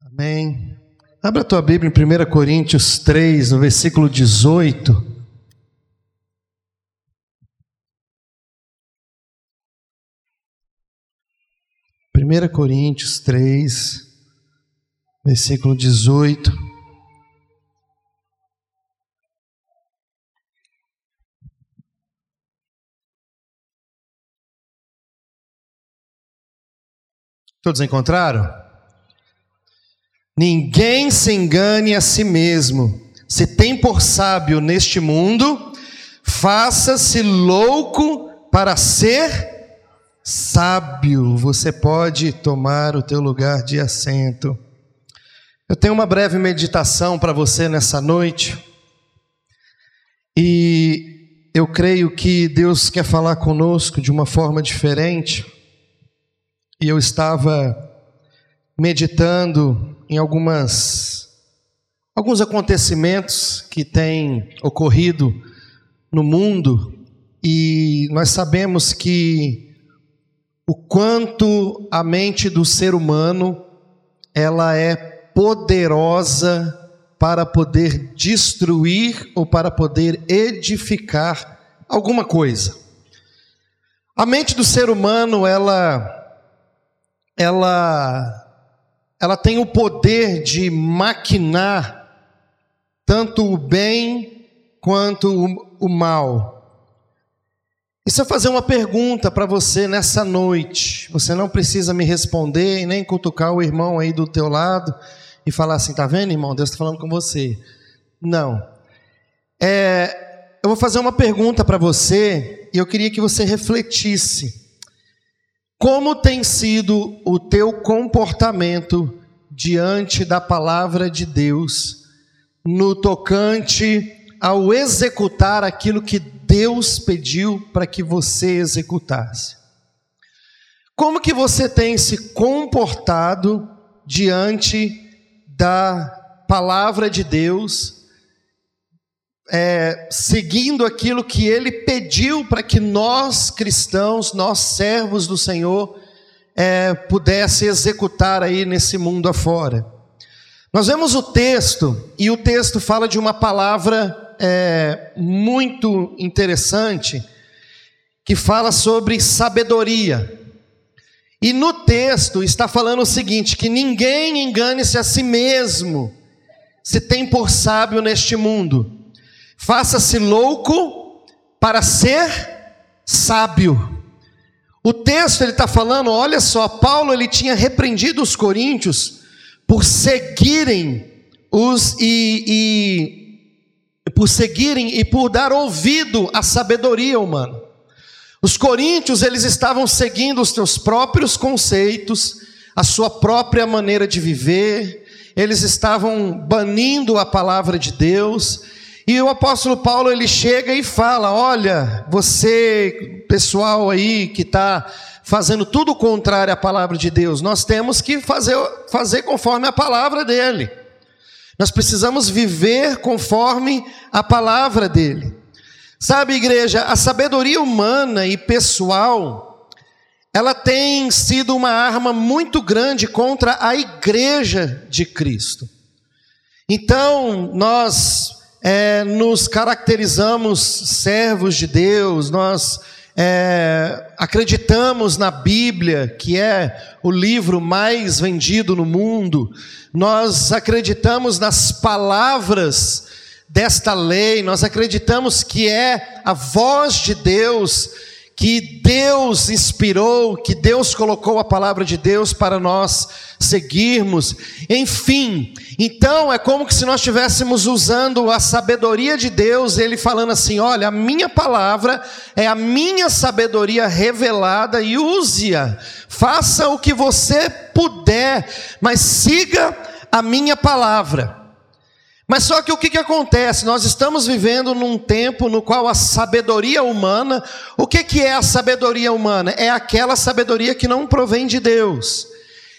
Amém. Abra a tua Bíblia em 1 Coríntios 3, no versículo 18. Primeira Coríntios 3, versículo 18. Todos encontraram? Ninguém se engane a si mesmo. Se tem por sábio neste mundo, faça-se louco para ser sábio. Você pode tomar o teu lugar de assento. Eu tenho uma breve meditação para você nessa noite. E eu creio que Deus quer falar conosco de uma forma diferente. E eu estava meditando em algumas alguns acontecimentos que têm ocorrido no mundo e nós sabemos que o quanto a mente do ser humano ela é poderosa para poder destruir ou para poder edificar alguma coisa. A mente do ser humano ela ela ela tem o poder de maquinar tanto o bem quanto o, mal. Se eu fazer uma pergunta para você nessa noite, você não precisa me responder e nem cutucar o irmão aí do teu lado e falar assim, tá vendo, irmão? Deus está falando com você. Não. É, eu vou fazer uma pergunta para você e eu queria que você refletisse. Como tem sido o teu comportamento diante da palavra de Deus no tocante ao executar aquilo que Deus pediu para que você executasse? Como que você tem se comportado diante da palavra de Deus é, seguindo aquilo que ele pediu para que nós cristãos, nós servos do Senhor, é, pudesse executar aí nesse mundo afora. Nós vemos o texto, e o texto fala de uma palavra é, muito interessante, que fala sobre sabedoria. E no texto está falando o seguinte: que ninguém engane-se a si mesmo, se tem por sábio neste mundo faça-se louco para ser sábio. O texto ele está falando, olha só, Paulo ele tinha repreendido os coríntios por seguirem os e, e por seguirem e por dar ouvido à sabedoria humana. Os coríntios eles estavam seguindo os seus próprios conceitos, a sua própria maneira de viver, eles estavam banindo a palavra de Deus, e o apóstolo Paulo ele chega e fala: Olha, você, pessoal aí que está fazendo tudo contrário à palavra de Deus, nós temos que fazer, fazer conforme a palavra dele. Nós precisamos viver conforme a palavra dele. Sabe, igreja, a sabedoria humana e pessoal, ela tem sido uma arma muito grande contra a igreja de Cristo. Então, nós é, nos caracterizamos servos de Deus, nós é, acreditamos na Bíblia, que é o livro mais vendido no mundo, nós acreditamos nas palavras desta lei, nós acreditamos que é a voz de Deus que Deus inspirou, que Deus colocou a palavra de Deus para nós seguirmos. Enfim, então é como se nós estivéssemos usando a sabedoria de Deus, ele falando assim: olha, a minha palavra é a minha sabedoria revelada e use-a. Faça o que você puder, mas siga a minha palavra. Mas só que o que, que acontece? Nós estamos vivendo num tempo no qual a sabedoria humana, o que, que é a sabedoria humana? É aquela sabedoria que não provém de Deus.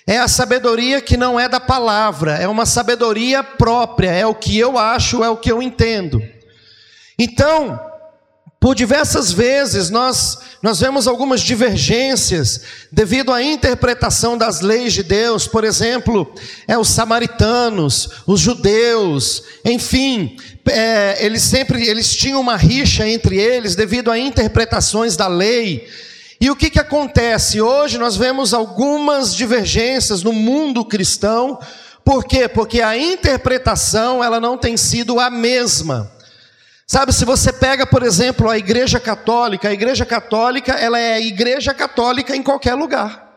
É a sabedoria que não é da palavra, é uma sabedoria própria, é o que eu acho, é o que eu entendo. Então, Por diversas vezes nós, nós vemos algumas divergências devido à interpretação das leis de Deus, por exemplo, é, os samaritanos, os judeus, enfim, é, eles sempre eles tinham uma rixa entre eles devido a interpretações da lei. E o que, que acontece? Hoje nós vemos algumas divergências no mundo cristão, por quê? Porque a interpretação ela não tem sido a mesma. Sabe, se você pega, por exemplo, a Igreja Católica, a Igreja Católica, ela é a Igreja Católica em qualquer lugar.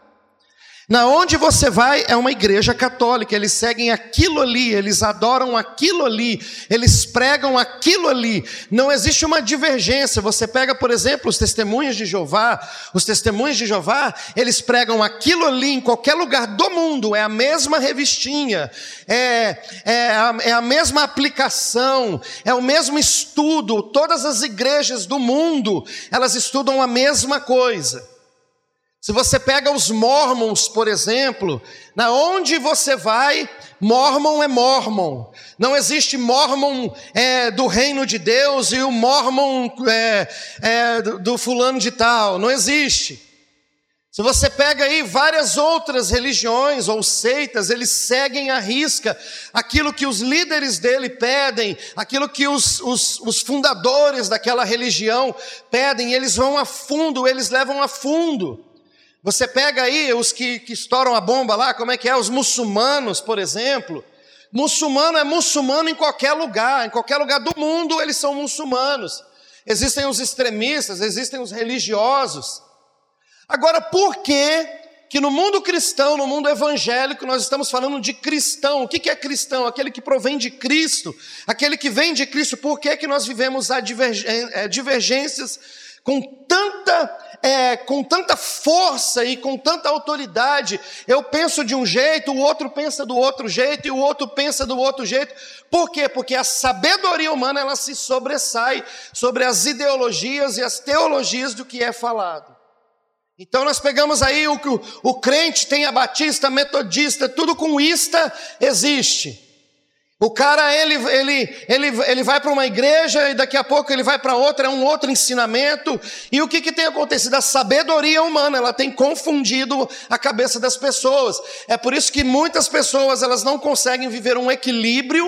Na onde você vai é uma igreja católica, eles seguem aquilo ali, eles adoram aquilo ali, eles pregam aquilo ali. Não existe uma divergência. Você pega, por exemplo, os testemunhos de Jeová, os testemunhos de Jeová, eles pregam aquilo ali em qualquer lugar do mundo, é a mesma revistinha, é, é, a, é a mesma aplicação, é o mesmo estudo. Todas as igrejas do mundo, elas estudam a mesma coisa. Se você pega os mormons, por exemplo, na onde você vai, mormon é mormon. Não existe mormon é, do reino de Deus e o mormon é, é, do, fulano de tal. Não existe. Se você pega aí várias outras religiões ou seitas, eles seguem à risca aquilo que os líderes dele pedem, aquilo que os, os, os fundadores daquela religião pedem, eles vão a fundo, eles levam a fundo. Você pega aí os que, que estouram a bomba lá, como é que é? Os muçulmanos, por exemplo. Muçulmano é muçulmano em qualquer lugar, em qualquer lugar do mundo eles são muçulmanos. Existem os extremistas, existem os religiosos. Agora, por que que no mundo cristão, no mundo evangélico, nós estamos falando de cristão? O que é cristão? Aquele que provém de Cristo, aquele que vem de Cristo. Por que que nós vivemos eh, divergências com tanta, é, com tanta força e com tanta autoridade. Eu penso de um jeito, o outro pensa do outro jeito e o outro pensa do outro jeito. Por quê? Porque a sabedoria humana ela se sobressai sobre as ideologias e as teologias do que é falado. Então nós pegamos aí o que o, o crente tem a batista, metodista, tudo com ista existe. O cara, ele, ele, ele, ele vai para uma igreja e daqui a pouco ele vai para outra, é um outro ensinamento. E o que, que tem acontecido? A sabedoria humana, ela tem confundido a cabeça das pessoas. É por isso que muitas pessoas, elas não conseguem viver um equilíbrio,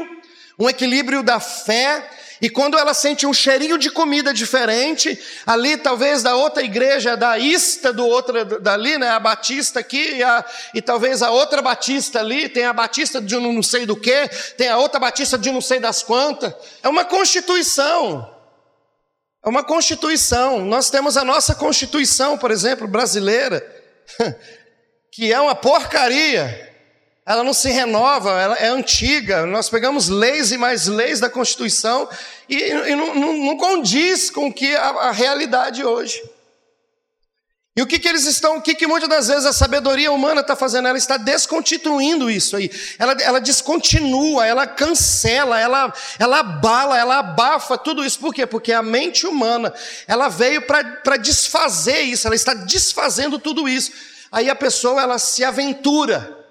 um equilíbrio da fé e quando ela sente um cheirinho de comida diferente, ali talvez da outra igreja, da ista do outro, dali, né, a batista aqui, e, a, e talvez a outra batista ali, tem a batista de não sei do que, tem a outra batista de não sei das quantas. É uma constituição. É uma constituição. Nós temos a nossa constituição, por exemplo, brasileira, que é uma porcaria ela não se renova, ela é antiga. Nós pegamos leis e mais leis da Constituição e, e não, não, não, condiz com que a, a, realidade hoje. E o que, que eles estão, o que, que muitas das vezes a sabedoria humana está fazendo? Ela está desconstituindo isso aí. Ela, ela descontinua, ela cancela, ela, ela abala, ela abafa tudo isso. Por quê? Porque a mente humana, ela veio para desfazer isso, ela está desfazendo tudo isso. Aí a pessoa, ela se aventura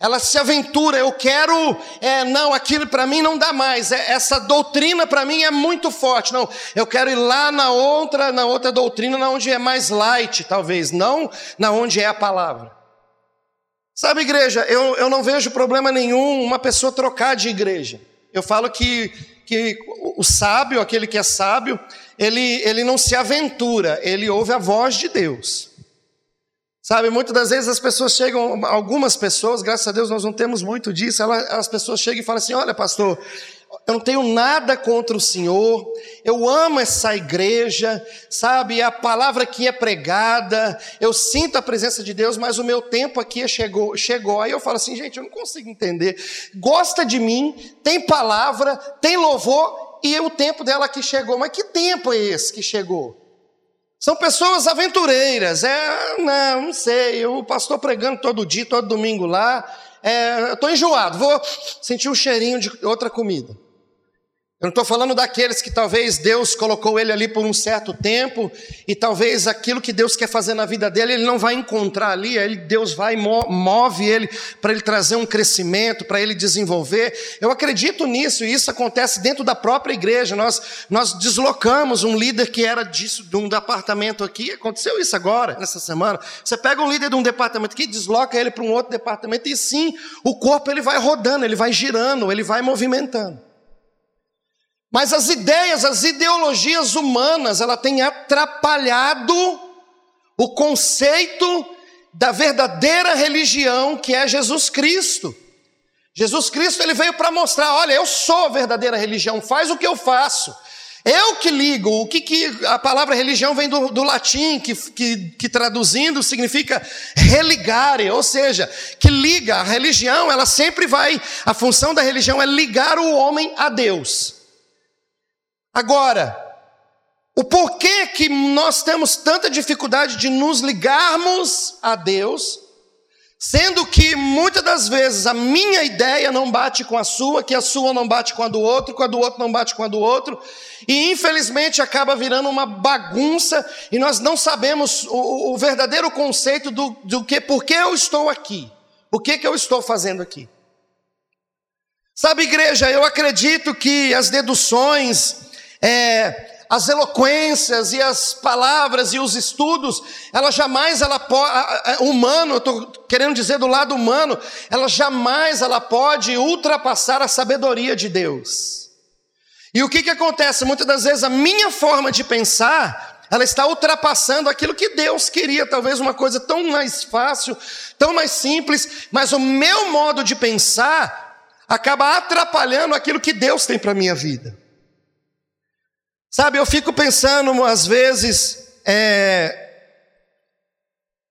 ela se aventura, eu quero, é, não, aquilo para mim não dá mais, é, essa doutrina para mim é muito forte, não, eu quero ir lá na outra, na outra doutrina, na onde é mais light, talvez, não na onde é a palavra. Sabe, igreja, eu, eu não vejo problema nenhum uma pessoa trocar de igreja. Eu falo que, que o sábio, aquele que é sábio, ele, ele não se aventura, ele ouve a voz de Deus. Sabe, muitas das vezes as pessoas chegam, algumas pessoas, graças a Deus nós não temos muito disso, elas, as pessoas chegam e falam assim: olha, pastor, eu não tenho nada contra o Senhor, eu amo essa igreja, sabe, a palavra que é pregada, eu sinto a presença de Deus, mas o meu tempo aqui chegou, chegou. Aí eu falo assim, gente, eu não consigo entender. Gosta de mim, tem palavra, tem louvor, e o tempo dela aqui chegou. Mas que tempo é esse que chegou? São pessoas aventureiras. É, não, não sei. O pastor pregando todo dia, todo domingo lá. É, estou enjoado, vou sentir o cheirinho de outra comida. Eu não estou falando daqueles que talvez Deus colocou ele ali por um certo tempo e talvez aquilo que Deus quer fazer na vida dele ele não vai encontrar ali, aí Deus vai move ele para ele trazer um crescimento, para ele desenvolver. Eu acredito nisso e isso acontece dentro da própria igreja. Nós nós deslocamos um líder que era disso de um departamento aqui, aconteceu isso agora nessa semana. Você pega um líder de um departamento aqui, desloca ele para um outro departamento e sim, o corpo ele vai rodando, ele vai girando, ele vai movimentando. Mas as ideias, as ideologias humanas, ela tem atrapalhado o conceito da verdadeira religião que é Jesus Cristo. Jesus Cristo ele veio para mostrar, olha, eu sou a verdadeira religião, faz o que eu faço. Eu que ligo, o que, que a palavra religião vem do, do latim, que, que, que, traduzindo significa religare, ou seja, que liga. A religião, ela sempre vai, a função da religião é ligar o homem a Deus. Agora, o porquê que nós temos tanta dificuldade de nos ligarmos a Deus, sendo que muitas das vezes a minha ideia não bate com a sua, que a sua não bate com a do outro, que a do outro não bate com a do outro, e infelizmente acaba virando uma bagunça e nós não sabemos o, o verdadeiro conceito do, do que, por que eu estou aqui, o que, que eu estou fazendo aqui. Sabe, igreja, eu acredito que as deduções, é, as eloquências e as palavras e os estudos, ela jamais ela pode, humano, eu estou querendo dizer do lado humano, ela jamais ela pode ultrapassar a sabedoria de Deus. E o que que acontece? Muitas das vezes a minha forma de pensar, ela está ultrapassando aquilo que Deus queria, talvez uma coisa tão mais fácil, tão mais simples, mas o meu modo de pensar acaba atrapalhando aquilo que Deus tem para a minha vida. Sabe, eu fico pensando às vezes, é,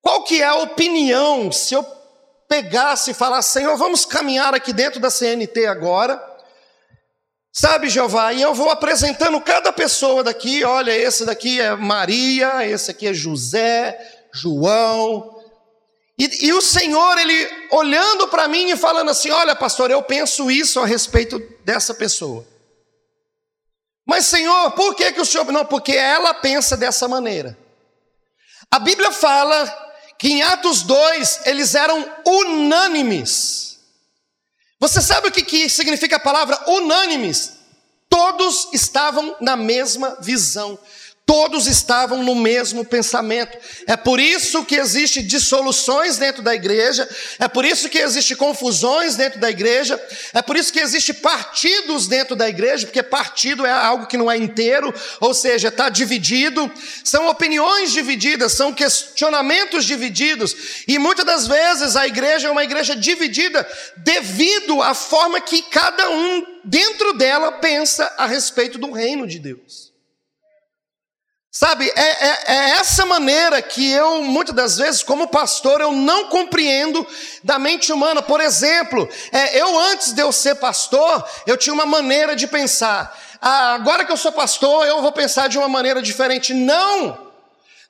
qual que é a opinião se eu pegasse e falasse, Senhor, vamos caminhar aqui dentro da CNT agora, sabe, Jeová, e eu vou apresentando cada pessoa daqui, olha, esse daqui é Maria, esse aqui é José, João, e, e o Senhor, Ele olhando para mim e falando assim, olha pastor, eu penso isso a respeito dessa pessoa. Mas, Senhor, por que, que o Senhor. Não, porque ela pensa dessa maneira. A Bíblia fala que em Atos 2 eles eram unânimes. Você sabe o que, que significa a palavra unânimes? Todos estavam na mesma visão. Todos estavam no mesmo pensamento. É por isso que existe dissoluções dentro da igreja, é por isso que existe confusões dentro da igreja, é por isso que existe partidos dentro da igreja, porque partido é algo que não é inteiro, ou seja, está dividido. São opiniões divididas, são questionamentos divididos, e muitas das vezes a igreja é uma igreja dividida devido à forma que cada um dentro dela pensa a respeito do reino de Deus. Sabe, é, é, é, essa maneira que eu, muitas das vezes, como pastor, eu não compreendo da mente humana. Por exemplo, é, eu antes de eu ser pastor, eu tinha uma maneira de pensar. Ah, agora que eu sou pastor, eu vou pensar de uma maneira diferente. Não!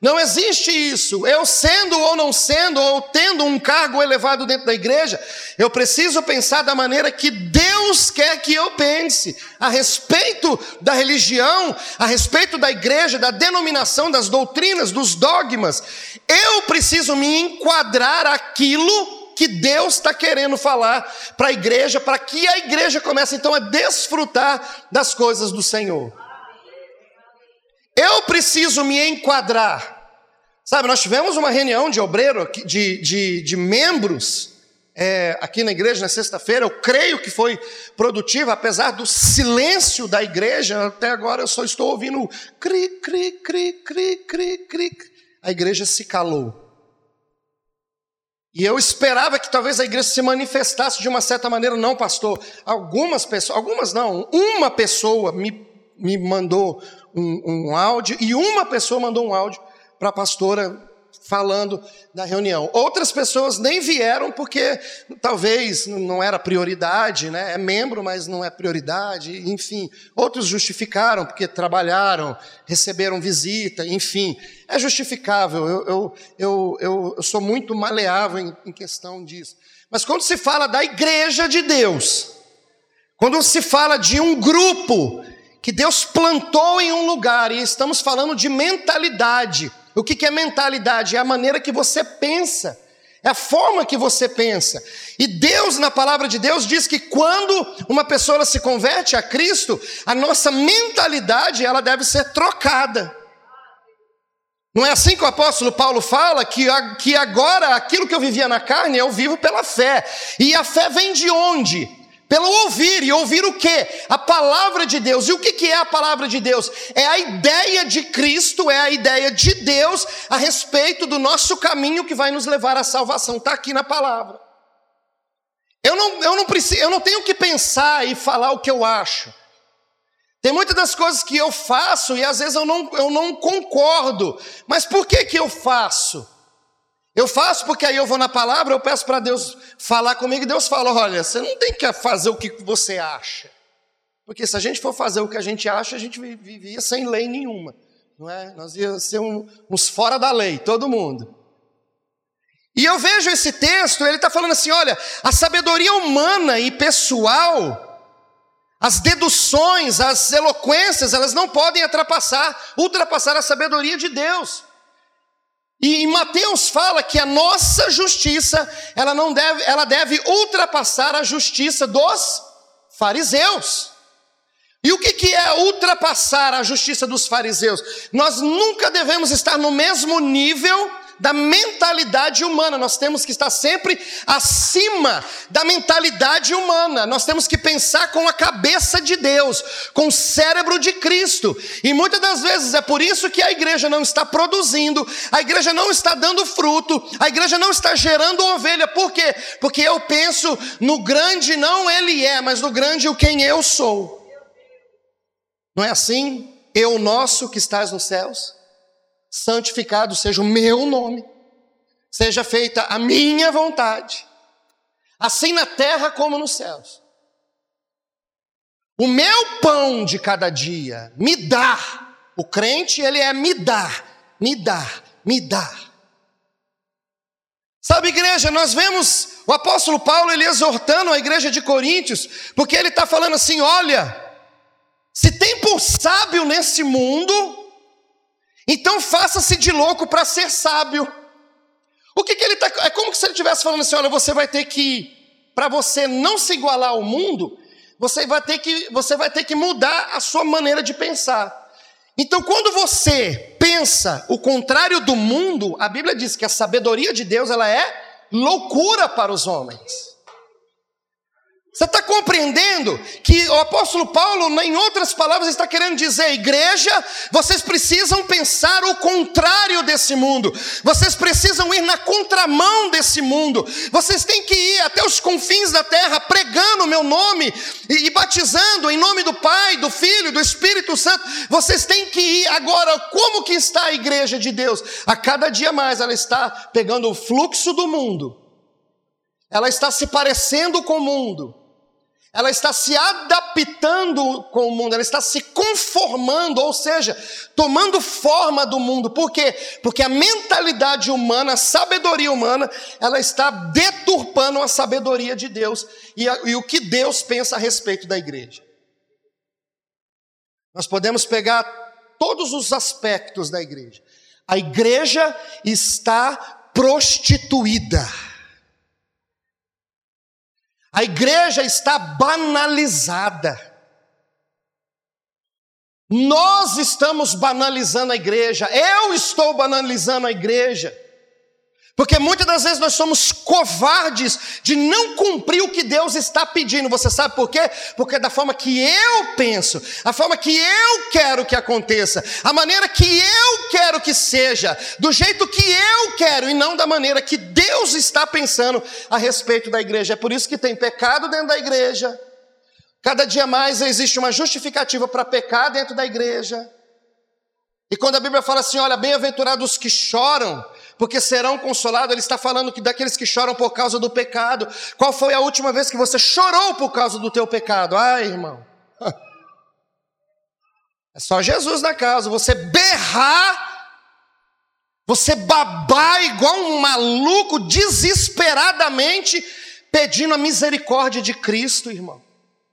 Não existe isso. Eu sendo ou não sendo, ou tendo um cargo elevado dentro da igreja, eu preciso pensar da maneira que Deus quer que eu pense a respeito da religião, a respeito da igreja, da denominação, das doutrinas, dos dogmas. Eu preciso me enquadrar aquilo que Deus está querendo falar para a igreja, para que a igreja comece então a desfrutar das coisas do Senhor. Eu preciso me enquadrar. Sabe, nós tivemos uma reunião de obreiro, de, de, de membros, é, aqui na igreja na sexta-feira. Eu creio que foi produtiva, apesar do silêncio da igreja. Até agora eu só estou ouvindo cri, cri, cri, cri, cri, cri. A igreja se calou. E eu esperava que talvez a igreja se manifestasse de uma certa maneira, não, pastor. Algumas pessoas, algumas não, uma pessoa me, me mandou um, um áudio, e uma pessoa mandou um áudio para a pastora falando da reunião. Outras pessoas nem vieram porque talvez não era prioridade, né? É membro, mas não é prioridade, enfim. Outros justificaram porque trabalharam, receberam visita, enfim. É justificável. Eu, eu, eu, eu, eu sou muito maleável em, em questão disso. Mas quando se fala da igreja de Deus, quando se fala de um grupo que Deus plantou em um lugar, e estamos falando de mentalidade. O que é mentalidade? É a maneira que você pensa, é a forma que você pensa. E Deus, na palavra de Deus, diz que quando uma pessoa se converte a Cristo, a nossa mentalidade ela deve ser trocada. Não é assim que o apóstolo Paulo fala que, que agora aquilo que eu vivia na carne eu vivo pela fé. E a fé vem de onde? Pelo ouvir, e ouvir o que? A palavra de Deus. E o que é a palavra de Deus? É a ideia de Cristo, é a ideia de Deus a respeito do nosso caminho que vai nos levar à salvação. Está aqui na palavra. Eu não, eu, não preciso, eu não tenho que pensar e falar o que eu acho. Tem muitas das coisas que eu faço e às vezes eu não, eu não concordo. Mas por que, que eu faço? Eu faço porque aí eu vou na palavra, eu peço para Deus falar comigo e Deus fala: olha, você não tem que fazer o que você acha. Porque se a gente for fazer o que a gente acha, a gente vivia sem lei nenhuma. Não é? Nós íamos ser um, uns fora da lei, todo mundo. E eu vejo esse texto, ele está falando assim: olha, a sabedoria humana e pessoal, as deduções, as eloquências, elas não podem ultrapassar, ultrapassar a sabedoria de Deus. E Mateus fala que a nossa justiça, ela não deve, ela deve ultrapassar a justiça dos fariseus. E o que, que é ultrapassar a justiça dos fariseus? Nós nunca devemos estar no mesmo nível da mentalidade humana. Nós temos que estar sempre acima da mentalidade humana. Nós temos que pensar com a cabeça de Deus, com o cérebro de Cristo. E muitas das vezes é por isso que a igreja não está produzindo, a igreja não está dando fruto, a igreja não está gerando ovelha. Por quê? Porque eu penso no grande não ele é, mas no grande o quem eu sou. Não é assim? Eu nosso que estás nos céus santificado seja o meu nome, seja feita a minha vontade, assim na terra como nos céus. O meu pão de cada dia me dá. O crente, ele é me dá, me dá, me dá. Sabe, igreja, nós vemos o apóstolo Paulo ele exortando a igreja de Coríntios, porque ele está falando assim: olha, se tem por sábio nesse mundo, então faça-se de louco para ser sábio. O que, que ele está. É como se ele estivesse falando assim: olha, você vai ter que, para você não se igualar ao mundo, você vai ter que, você vai ter que mudar a sua maneira de pensar. Então, quando você pensa o contrário do mundo, a Bíblia diz que a sabedoria de Deus ela é loucura para os homens. Você está compreendendo que o apóstolo Paulo, em outras palavras, está querendo dizer: igreja, vocês precisam pensar o contrário desse mundo, vocês precisam ir na contramão desse mundo, vocês têm que ir até os confins da terra pregando o meu nome e, e batizando em nome do Pai, do Filho, do Espírito Santo. Vocês têm que ir agora. Como que está a igreja de Deus? A cada dia mais ela está pegando o fluxo do mundo, ela está se parecendo com o mundo ela está se adaptando com o mundo, ela está se conformando, ou seja, tomando forma do mundo. Por quê? Porque a mentalidade humana, a sabedoria humana, ela está deturpando a sabedoria de Deus e, a, e o que Deus pensa a respeito da igreja. Nós podemos pegar todos os aspectos da igreja. A igreja está prostituída. A igreja está banalizada. Nós estamos banalizando a igreja, eu estou banalizando a igreja. Porque muitas das vezes nós somos covardes de não cumprir o que Deus está pedindo. Você sabe por quê? Porque é da forma que eu penso, a forma que eu quero que aconteça, a maneira que eu quero que seja, do jeito que eu quero e não da maneira que Deus está pensando a respeito da igreja. É por isso que tem pecado dentro da igreja. Cada dia mais existe uma justificativa para pecar dentro da igreja. E quando a Bíblia fala assim, olha, bem-aventurados que choram, porque serão consolados, ele está falando que daqueles que choram por causa do pecado. Qual foi a última vez que você chorou por causa do teu pecado? Ai, irmão. É só Jesus na casa, você berrar, você babar igual um maluco desesperadamente pedindo a misericórdia de Cristo, irmão.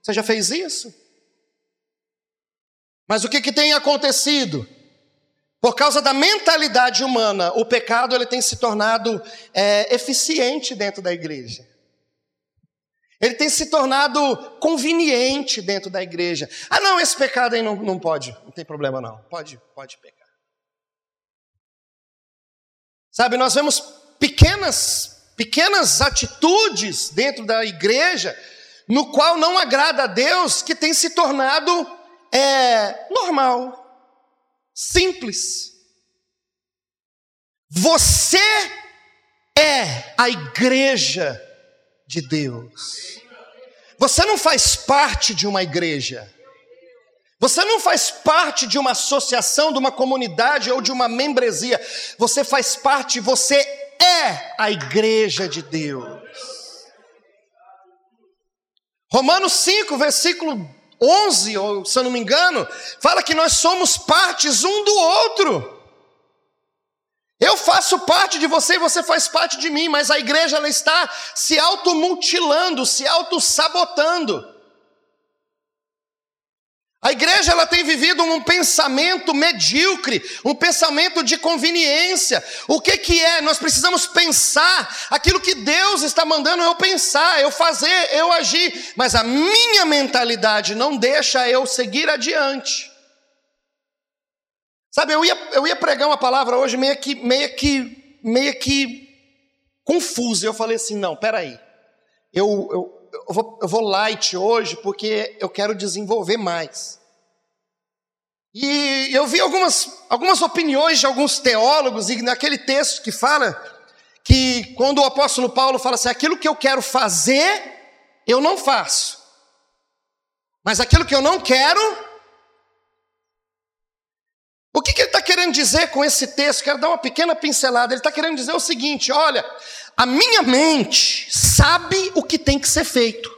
Você já fez isso? Mas o que, que tem acontecido? Por causa da mentalidade humana, o pecado ele tem se tornado é, eficiente dentro da igreja. Ele tem se tornado conveniente dentro da igreja. Ah, não, esse pecado aí não, não pode, não tem problema não. Pode, pode pecar. Sabe, nós vemos pequenas, pequenas atitudes dentro da igreja, no qual não agrada a Deus, que tem se tornado é, normal, simples. Você é a igreja de Deus. Você não faz parte de uma igreja. Você não faz parte de uma associação, de uma comunidade ou de uma membresia. Você faz parte, você é a igreja de Deus. Romanos 5, versículo 11, ou se eu não me engano, fala que nós somos partes um do outro. Eu faço parte de você e você faz parte de mim, mas a igreja ela está se automutilando, se autossabotando. A igreja ela tem vivido um pensamento medíocre, um pensamento de conveniência. O que que é? Nós precisamos pensar aquilo que Deus está mandando eu pensar, eu fazer, eu agir, mas a minha mentalidade não deixa eu seguir adiante. Sabe, eu ia, eu ia pregar uma palavra hoje meio que, meio que, meio que confusa. Eu falei assim: não, peraí. Eu, eu, eu, vou, eu vou light hoje porque eu quero desenvolver mais. E eu vi algumas, algumas opiniões de alguns teólogos, e naquele texto que fala que quando o apóstolo Paulo fala assim: aquilo que eu quero fazer, eu não faço. Mas aquilo que eu não quero, o que, que ele está querendo dizer com esse texto? Quero dar uma pequena pincelada. Ele está querendo dizer o seguinte: olha, a minha mente sabe o que tem que ser feito.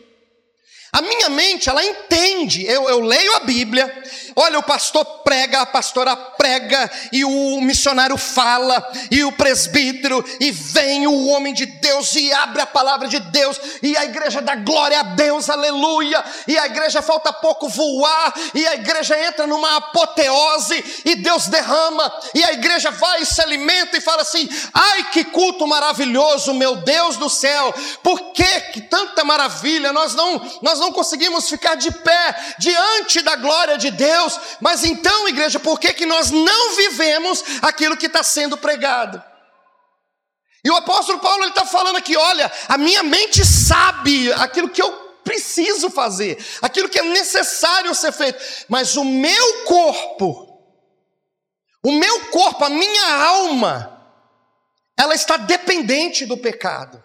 A minha mente, ela entende. Eu, eu, leio a Bíblia, olha, o pastor prega, a pastora prega, e o missionário fala, e o presbítero, e vem o homem de Deus e abre a palavra de Deus, e a igreja dá glória a Deus, aleluia, e a igreja falta pouco voar, e a igreja entra numa apoteose, e Deus derrama, e a igreja vai e se alimenta e fala assim: ai que culto maravilhoso, meu Deus do céu, por que, que tanta maravilha? Nós não, nós nós não conseguimos ficar de pé diante da glória de Deus, mas então, igreja, por que, que nós não vivemos aquilo que está sendo pregado? E o apóstolo Paulo está falando aqui: olha, a minha mente sabe aquilo que eu preciso fazer, aquilo que é necessário ser feito, mas o meu corpo, o meu corpo, a minha alma, ela está dependente do pecado.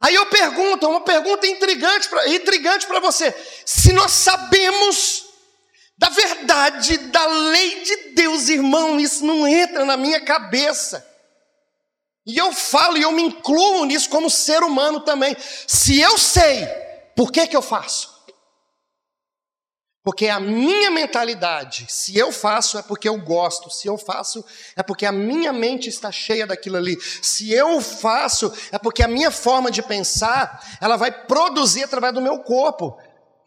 Aí eu pergunto, uma pergunta intrigante para intrigante você: se nós sabemos da verdade, da lei de Deus, irmão, isso não entra na minha cabeça. E eu falo e eu me incluo nisso como ser humano também. Se eu sei, por que que eu faço? Porque a minha mentalidade, se eu faço é porque eu gosto, se eu faço é porque a minha mente está cheia daquilo ali. Se eu faço é porque a minha forma de pensar, ela vai produzir através do meu corpo.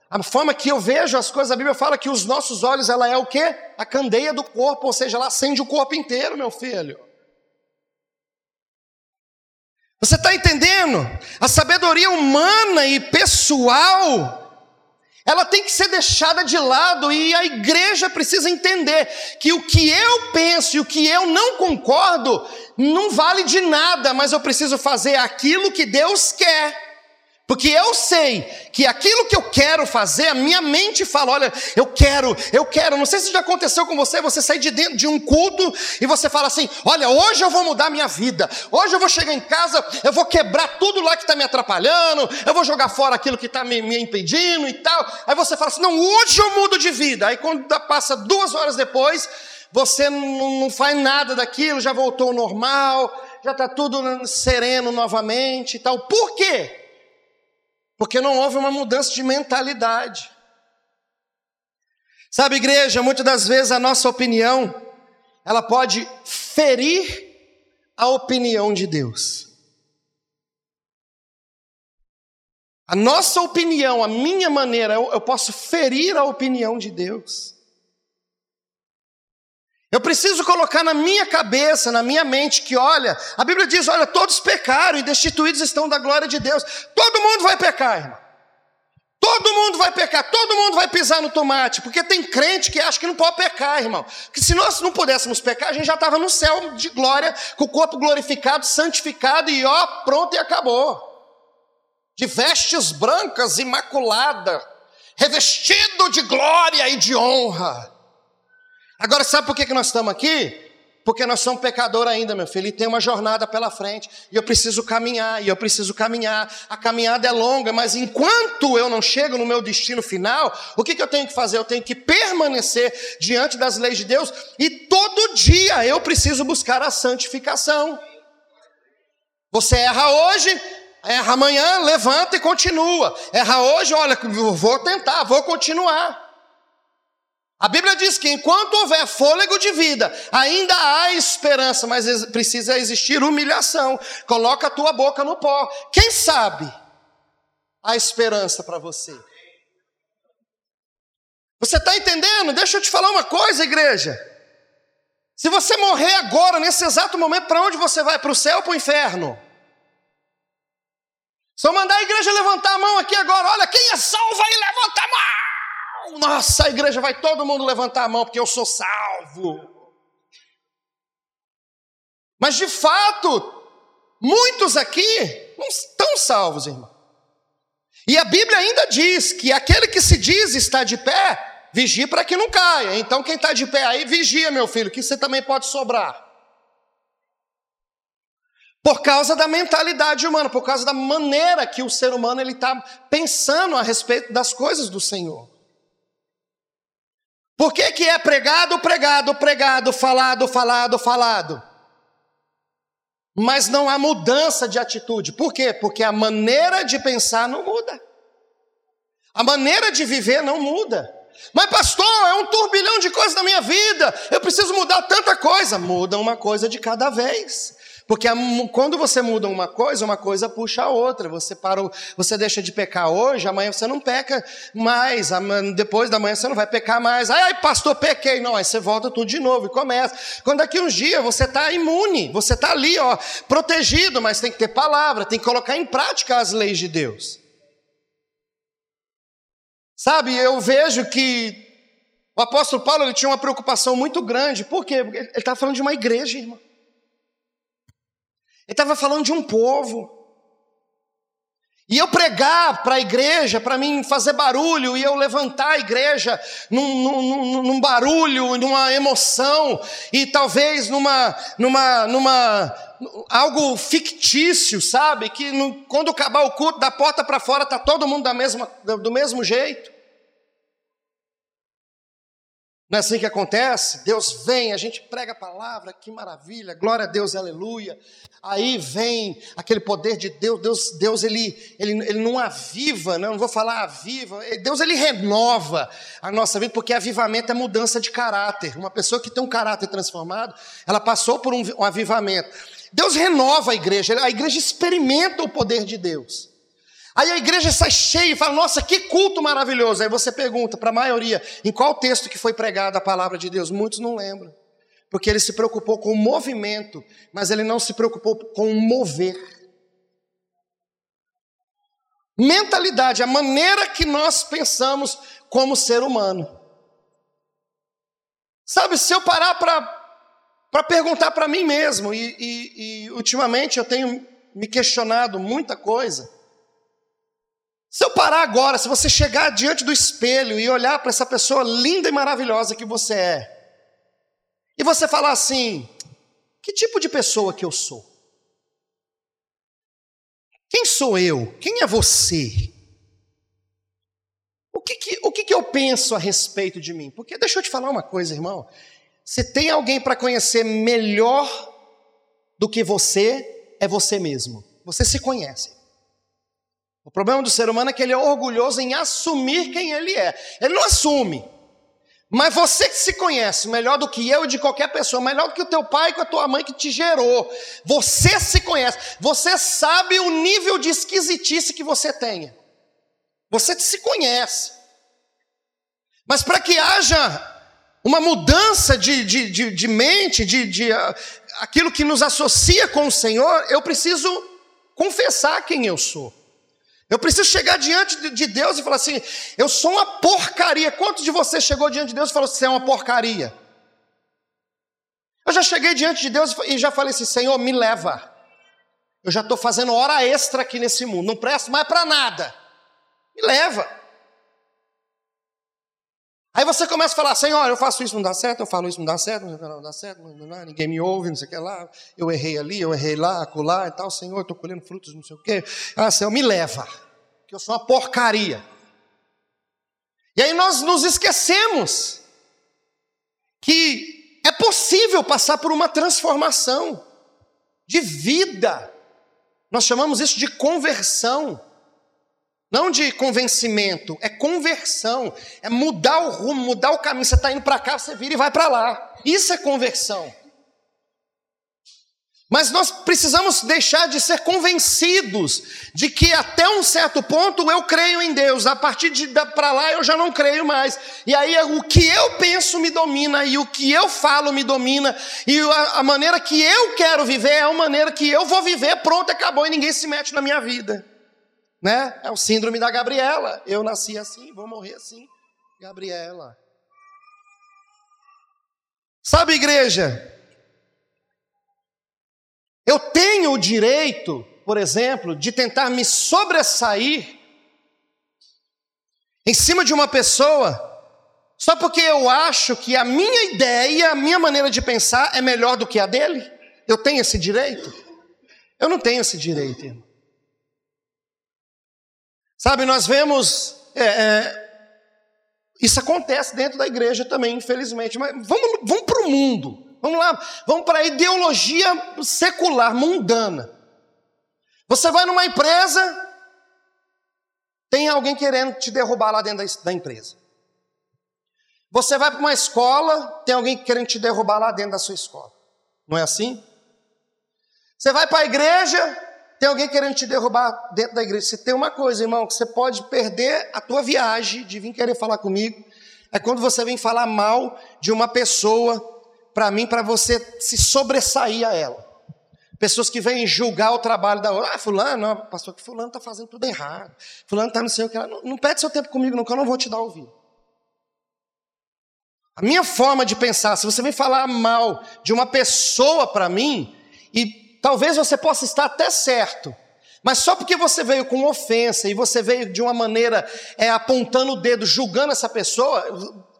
A forma que eu vejo as coisas, a Bíblia fala que os nossos olhos, ela é o quê? A candeia do corpo, ou seja, ela acende o corpo inteiro, meu filho. Você está entendendo? A sabedoria humana e pessoal ela tem que ser deixada de lado e a igreja precisa entender que o que eu penso e o que eu não concordo não vale de nada, mas eu preciso fazer aquilo que Deus quer. Porque eu sei que aquilo que eu quero fazer, a minha mente fala: olha, eu quero, eu quero. Não sei se já aconteceu com você, você sair de dentro de um culto e você fala assim: olha, hoje eu vou mudar minha vida, hoje eu vou chegar em casa, eu vou quebrar tudo lá que está me atrapalhando, eu vou jogar fora aquilo que está me, me impedindo e tal. Aí você fala assim: não, hoje eu mudo de vida. Aí quando passa duas horas depois, você não, não faz nada daquilo, já voltou ao normal, já está tudo sereno novamente e tal. Por quê? Porque não houve uma mudança de mentalidade. Sabe, igreja, muitas das vezes a nossa opinião, ela pode ferir a opinião de Deus. A nossa opinião, a minha maneira, eu, eu posso ferir a opinião de Deus. Eu preciso colocar na minha cabeça, na minha mente, que olha, a Bíblia diz: olha, todos pecaram e destituídos estão da glória de Deus. Todo mundo vai pecar, irmão. Todo mundo vai pecar, todo mundo vai pisar no tomate, porque tem crente que acha que não pode pecar, irmão. Que se nós não pudéssemos pecar, a gente já estava no céu de glória, com o corpo glorificado, santificado e ó, pronto e acabou de vestes brancas, imaculada, revestido de glória e de honra. Agora, sabe por que, que nós estamos aqui? Porque nós somos pecadores ainda, meu filho, e tem uma jornada pela frente, e eu preciso caminhar, e eu preciso caminhar. A caminhada é longa, mas enquanto eu não chego no meu destino final, o que, que eu tenho que fazer? Eu tenho que permanecer diante das leis de Deus, e todo dia eu preciso buscar a santificação. Você erra hoje, Erra amanhã, levanta e continua. Erra hoje, olha, vou tentar, vou continuar. A Bíblia diz que enquanto houver fôlego de vida, ainda há esperança, mas precisa existir humilhação. Coloca a tua boca no pó. Quem sabe a esperança para você? Você está entendendo? Deixa eu te falar uma coisa, igreja. Se você morrer agora, nesse exato momento, para onde você vai? Para o céu ou para o inferno? Só mandar a igreja levantar a mão aqui agora. Olha, quem é salvo aí, levanta a mão. Nossa, a igreja vai todo mundo levantar a mão porque eu sou salvo. Mas de fato, muitos aqui não estão salvos, irmão. E a Bíblia ainda diz que aquele que se diz está de pé, vigia para que não caia. Então, quem está de pé aí, vigia, meu filho, que você também pode sobrar. Por causa da mentalidade humana, por causa da maneira que o ser humano ele está pensando a respeito das coisas do Senhor. Por que, que é pregado, pregado, pregado, falado, falado, falado? Mas não há mudança de atitude. Por quê? Porque a maneira de pensar não muda. A maneira de viver não muda. Mas, pastor, é um turbilhão de coisas na minha vida. Eu preciso mudar tanta coisa. Muda uma coisa de cada vez. Porque quando você muda uma coisa, uma coisa puxa a outra. Você parou, você deixa de pecar hoje, amanhã você não peca mais, depois da manhã você não vai pecar mais. Ai, pastor, pequei. Não, aí você volta tudo de novo e começa. Quando daqui uns dias você está imune, você está ali, ó, protegido, mas tem que ter palavra, tem que colocar em prática as leis de Deus. Sabe, eu vejo que o apóstolo Paulo ele tinha uma preocupação muito grande. Por quê? Porque ele estava falando de uma igreja, irmão. Ele estava falando de um povo. E eu pregar para a igreja, para mim fazer barulho, e eu levantar a igreja num, num, num, barulho, numa emoção, e talvez numa, numa, numa algo fictício, sabe? Que no, quando acabar o culto, da porta para fora, está todo mundo da mesma, do mesmo jeito. Não é assim que acontece? Deus vem, a gente prega a palavra, que maravilha, glória a Deus, aleluia. Aí vem aquele poder de Deus, Deus, Deus ele, ele, ele não aviva, não, não vou falar aviva, Deus ele renova a nossa vida, porque avivamento é mudança de caráter. Uma pessoa que tem um caráter transformado, ela passou por um, um avivamento. Deus renova a igreja, a igreja experimenta o poder de Deus. Aí a igreja sai cheia e fala: Nossa, que culto maravilhoso. Aí você pergunta para a maioria: em qual texto que foi pregada a palavra de Deus? Muitos não lembram. Porque ele se preocupou com o movimento, mas ele não se preocupou com o mover. Mentalidade, a maneira que nós pensamos como ser humano. Sabe, se eu parar para perguntar para mim mesmo, e, e, e ultimamente eu tenho me questionado muita coisa. Se eu parar agora, se você chegar diante do espelho e olhar para essa pessoa linda e maravilhosa que você é, e você falar assim: que tipo de pessoa que eu sou? Quem sou eu? Quem é você? O que, que o que, que eu penso a respeito de mim? Porque deixa eu te falar uma coisa, irmão. Se tem alguém para conhecer melhor do que você, é você mesmo. Você se conhece. O problema do ser humano é que ele é orgulhoso em assumir quem ele é. Ele não assume. Mas você que se conhece melhor do que eu e de qualquer pessoa, melhor do que o teu pai e com a tua mãe que te gerou. Você se conhece. Você sabe o nível de esquisitice que você tenha. Você se conhece. Mas para que haja uma mudança de, de, de, de mente, de, de uh, aquilo que nos associa com o Senhor, eu preciso confessar quem eu sou. Eu preciso chegar diante de Deus e falar assim: eu sou uma porcaria. Quantos de vocês chegou diante de Deus e falou você é uma porcaria? Eu já cheguei diante de Deus e já falei assim: Senhor, me leva. Eu já estou fazendo hora extra aqui nesse mundo, não presto mais para nada. Me leva. Aí você começa a falar, Senhor, eu faço isso, não dá certo, eu falo isso, não dá certo, não dá certo, não dá, ninguém me ouve, não sei o que lá, eu errei ali, eu errei lá, acolá e tal, Senhor, estou colhendo frutos, não sei o que. Ah, Senhor, me leva, que eu sou uma porcaria. E aí nós nos esquecemos que é possível passar por uma transformação de vida. Nós chamamos isso de conversão. Não de convencimento, é conversão. É mudar o rumo, mudar o caminho. Você está indo para cá, você vira e vai para lá. Isso é conversão. Mas nós precisamos deixar de ser convencidos de que até um certo ponto eu creio em Deus, a partir de para lá eu já não creio mais. E aí o que eu penso me domina, e o que eu falo me domina, e a, a maneira que eu quero viver é a maneira que eu vou viver, pronto, acabou, e ninguém se mete na minha vida. Né? É o síndrome da Gabriela. Eu nasci assim, vou morrer assim. Gabriela. Sabe, igreja? Eu tenho o direito, por exemplo, de tentar me sobressair em cima de uma pessoa, só porque eu acho que a minha ideia, a minha maneira de pensar é melhor do que a dele? Eu tenho esse direito? Eu não tenho esse direito, irmão. Sabe, nós vemos. É, é, isso acontece dentro da igreja também, infelizmente. Mas vamos, vamos para o mundo. Vamos lá, vamos para a ideologia secular, mundana. Você vai numa empresa, tem alguém querendo te derrubar lá dentro da, da empresa. Você vai para uma escola, tem alguém querendo te derrubar lá dentro da sua escola. Não é assim? Você vai para a igreja, tem alguém querendo te derrubar dentro da igreja. Se tem uma coisa, irmão, que você pode perder a tua viagem de vir querer falar comigo, é quando você vem falar mal de uma pessoa para mim, para você se sobressair a ela. Pessoas que vêm julgar o trabalho da outra. Ah, fulano, não, pastor, que fulano está fazendo tudo errado. Fulano está não sei o que. Não, não perde seu tempo comigo, não, que eu não vou te dar ouvido. A minha forma de pensar, se você vem falar mal de uma pessoa para mim, e talvez você possa estar até certo, mas só porque você veio com ofensa e você veio de uma maneira é, apontando o dedo, julgando essa pessoa,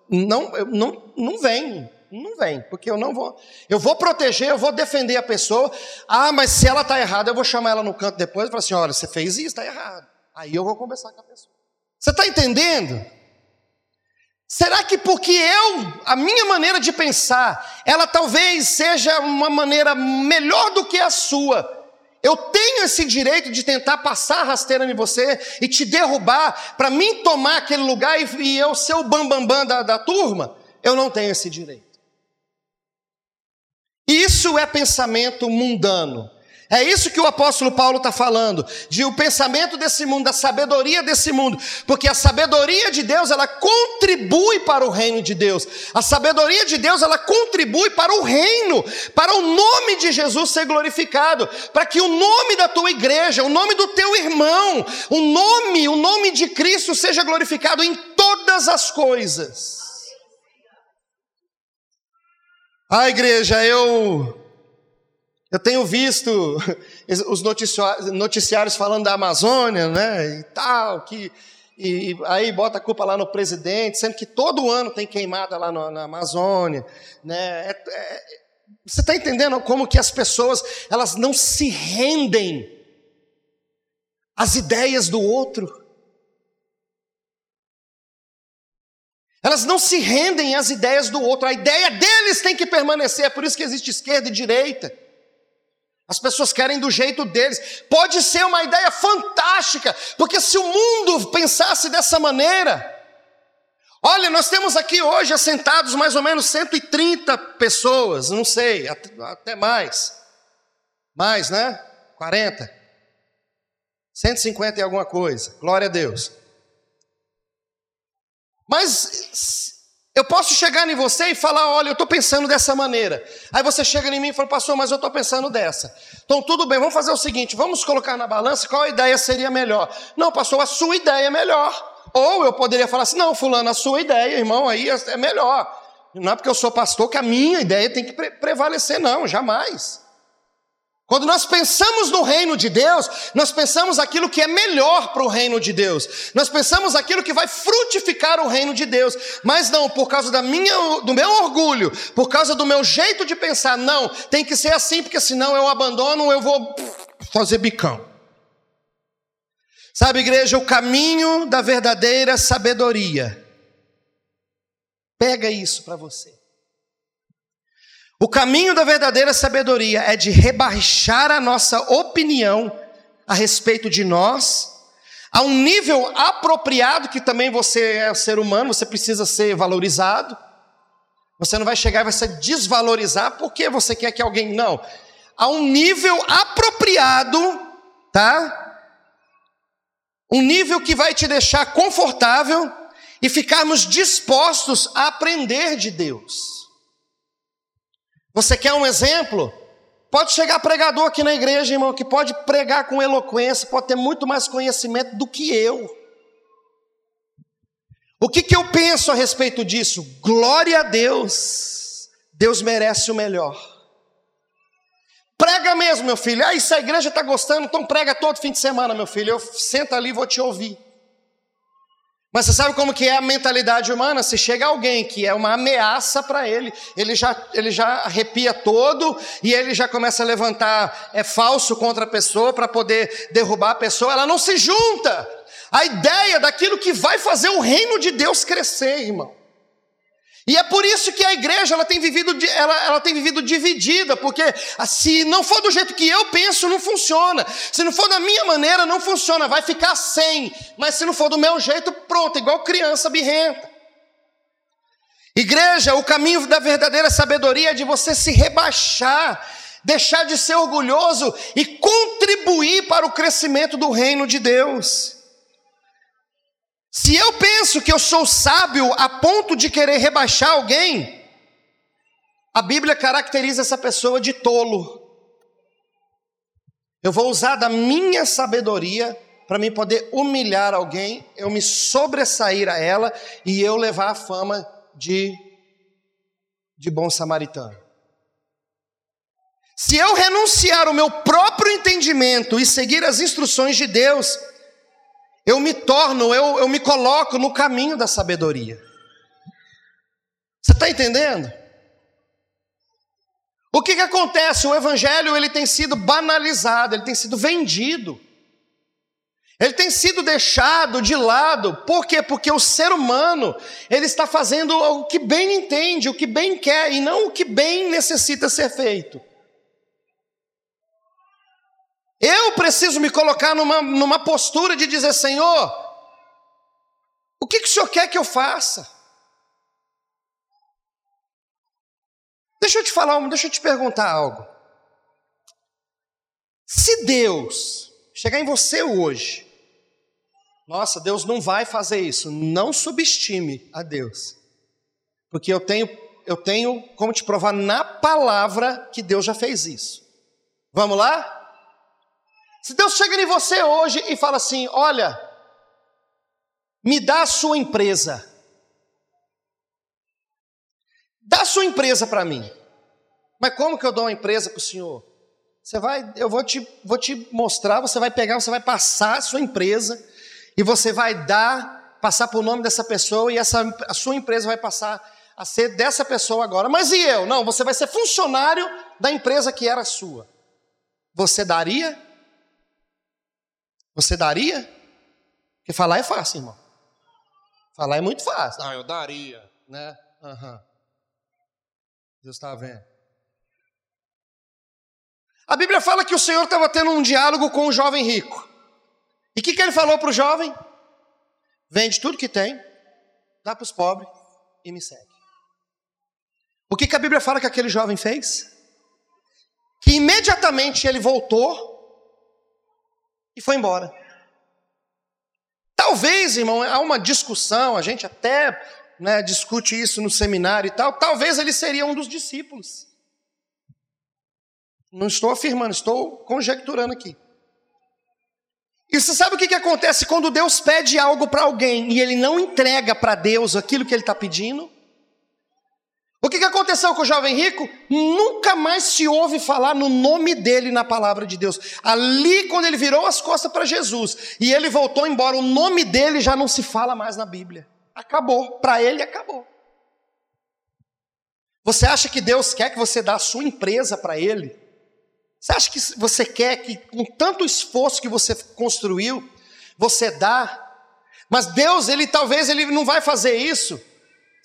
não, não, não vem, não vem, porque eu não vou, eu vou proteger, eu vou defender a pessoa. Ah, mas se ela está errada, eu vou chamar ela no canto depois e falar assim: olha, você fez isso, está errado. Aí eu vou conversar com a pessoa. Você está entendendo? Será que porque eu, a minha maneira de pensar, ela talvez seja uma maneira melhor do que a sua? Eu tenho esse direito de tentar passar rasteira em você e te derrubar para mim tomar aquele lugar e, e eu ser o bambambam bam, bam da, da turma? Eu não tenho esse direito. Isso é pensamento mundano. É isso que o apóstolo Paulo está falando, de o pensamento desse mundo, da sabedoria desse mundo, porque a sabedoria de Deus, ela contribui para o reino de Deus, a sabedoria de Deus, ela contribui para o reino, para o nome de Jesus ser glorificado, para que o nome da tua igreja, o nome do teu irmão, o nome, o nome de Cristo seja glorificado em todas as coisas. Ah, igreja, eu eu tenho visto os noticiários falando da Amazônia, né, e tal, que e aí bota a culpa lá no presidente, sendo que todo ano tem queimada lá no, na Amazônia, né? É, é, você está entendendo como que as pessoas elas não se rendem às ideias do outro? Elas não se rendem às ideias do outro. A ideia deles tem que permanecer. É por isso que existe esquerda e direita. As pessoas querem do jeito deles. Pode ser uma ideia fantástica, porque se o mundo pensasse dessa maneira, olha, nós temos aqui hoje assentados mais ou menos 130 pessoas, não sei, até mais. Mais, né? 40. 150 e alguma coisa. Glória a Deus. Mas eu posso chegar em você e falar: olha, eu estou pensando dessa maneira. Aí você chega em mim e fala: pastor, mas eu estou pensando dessa. Então tudo bem, vamos fazer o seguinte: vamos colocar na balança qual ideia seria melhor. Não, pastor, a sua ideia é melhor. Ou eu poderia falar assim: não, Fulano, a sua ideia, irmão, aí é melhor. Não é porque eu sou pastor que a minha ideia tem que prevalecer, não, jamais. Quando nós pensamos no reino de Deus, nós pensamos aquilo que é melhor para o reino de Deus. Nós pensamos aquilo que vai frutificar o reino de Deus. Mas não, por causa da minha, do meu orgulho, por causa do meu jeito de pensar, não, tem que ser assim, porque senão eu abandono, eu vou fazer bicão. Sabe, igreja, o caminho da verdadeira sabedoria. Pega isso para você. O caminho da verdadeira sabedoria é de rebaixar a nossa opinião a respeito de nós, a um nível apropriado, que também você é ser humano, você precisa ser valorizado. Você não vai chegar e vai se desvalorizar porque você quer que alguém. Não. A um nível apropriado, tá? Um nível que vai te deixar confortável e ficarmos dispostos a aprender de Deus. Você quer um exemplo? Pode chegar pregador aqui na igreja, irmão, que pode pregar com eloquência, pode ter muito mais conhecimento do que eu. O que, que eu penso a respeito disso? Glória a Deus, Deus merece o melhor. Prega mesmo, meu filho. Ah, isso a igreja está gostando, então prega todo fim de semana, meu filho. Eu sento ali e vou te ouvir. Mas você sabe como que é a mentalidade humana? Se chega alguém que é uma ameaça para ele, ele já, ele já arrepia todo e ele já começa a levantar é falso contra a pessoa para poder derrubar a pessoa. Ela não se junta. A ideia daquilo que vai fazer o reino de Deus crescer, irmão. E é por isso que a igreja ela tem, vivido, ela, ela tem vivido dividida, porque ah, se não for do jeito que eu penso, não funciona. Se não for da minha maneira, não funciona, vai ficar sem. Mas se não for do meu jeito, pronto, igual criança birrenta. Igreja, o caminho da verdadeira sabedoria é de você se rebaixar, deixar de ser orgulhoso e contribuir para o crescimento do reino de Deus. Se eu penso que eu sou sábio a ponto de querer rebaixar alguém, a Bíblia caracteriza essa pessoa de tolo. Eu vou usar da minha sabedoria para mim poder humilhar alguém, eu me sobressair a ela e eu levar a fama de, de bom samaritano. Se eu renunciar o meu próprio entendimento e seguir as instruções de Deus, eu me torno, eu, eu me coloco no caminho da sabedoria. Você está entendendo? O que, que acontece? O evangelho ele tem sido banalizado, ele tem sido vendido. Ele tem sido deixado de lado. Por quê? Porque o ser humano, ele está fazendo o que bem entende, o que bem quer e não o que bem necessita ser feito. Eu preciso me colocar numa, numa postura de dizer: Senhor, o que, que o Senhor quer que eu faça? Deixa eu te falar, deixa eu te perguntar algo. Se Deus chegar em você hoje, nossa, Deus não vai fazer isso. Não subestime a Deus. Porque eu tenho, eu tenho como te provar na palavra que Deus já fez isso. Vamos lá? Se Deus chega em você hoje e fala assim: Olha, me dá a sua empresa. Dá a sua empresa para mim. Mas como que eu dou uma empresa para o senhor? Você vai, eu vou te, vou te mostrar, você vai pegar, você vai passar a sua empresa e você vai dar, passar por nome dessa pessoa e essa, a sua empresa vai passar a ser dessa pessoa agora. Mas e eu? Não, você vai ser funcionário da empresa que era sua. Você daria? Você daria? Porque falar é fácil, irmão. Falar é muito fácil. Não, eu daria. Né? Uhum. Deus está vendo. A Bíblia fala que o Senhor estava tendo um diálogo com o jovem rico. E o que, que ele falou para o jovem? Vende tudo que tem, dá para os pobres e me segue. O que, que a Bíblia fala que aquele jovem fez? Que imediatamente ele voltou e foi embora. talvez, irmão, há uma discussão, a gente até né, discute isso no seminário e tal, talvez ele seria um dos discípulos. Não estou afirmando, estou conjecturando aqui. E você sabe o que, que acontece quando Deus pede algo para alguém e ele não entrega para Deus aquilo que ele está pedindo? O que, aconteceu com o jovem rico? Nunca mais se ouve falar no nome dele na palavra de Deus. Ali, quando ele virou as costas para Jesus e ele voltou embora, o nome dele já não se fala mais na Bíblia. Acabou. Para ele, acabou. Você acha que Deus quer que você dê a sua empresa para ele? Você acha que você quer que, com tanto esforço que você construiu, você dá? Mas Deus, ele talvez ele não vai fazer isso,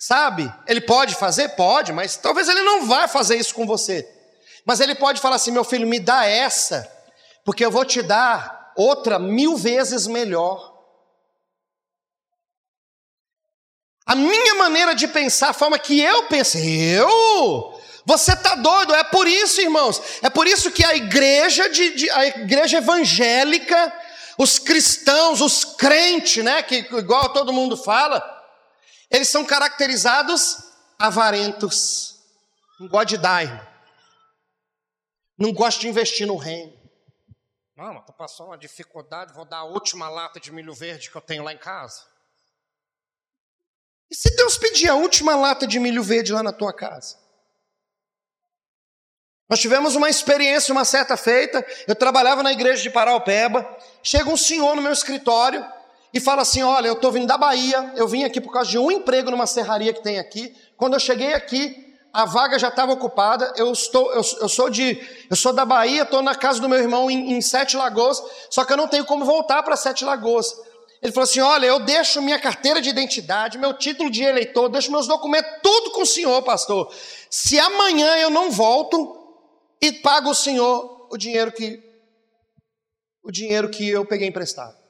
sabe? Ele pode fazer, pode, mas talvez ele não vai fazer isso com você. Mas ele pode falar assim: meu filho, me dá essa, porque eu vou te dar outra mil vezes melhor. A minha maneira de pensar, a forma que eu penso, eu você está doido? É por isso, irmãos. É por isso que a igreja, de, de, a igreja evangélica, os cristãos, os crentes, né, que igual todo mundo fala, eles são caracterizados avarentos. Não gosta de dar, irmão. Não gosta de investir no reino. Não, estou passando uma dificuldade, vou dar a última lata de milho verde que eu tenho lá em casa. E se Deus pedir a última lata de milho verde lá na tua casa? Nós tivemos uma experiência, uma certa feita. Eu trabalhava na igreja de Paraupeba. Chega um senhor no meu escritório e fala assim: Olha, eu estou vindo da Bahia. Eu vim aqui por causa de um emprego numa serraria que tem aqui. Quando eu cheguei aqui, a vaga já estava ocupada. Eu, estou, eu, eu, sou de, eu sou da Bahia, estou na casa do meu irmão em, em Sete Lagoas. Só que eu não tenho como voltar para Sete Lagoas. Ele falou assim: Olha, eu deixo minha carteira de identidade, meu título de eleitor, deixo meus documentos, tudo com o senhor, pastor. Se amanhã eu não volto, e paga o senhor o dinheiro que o dinheiro que eu peguei emprestado.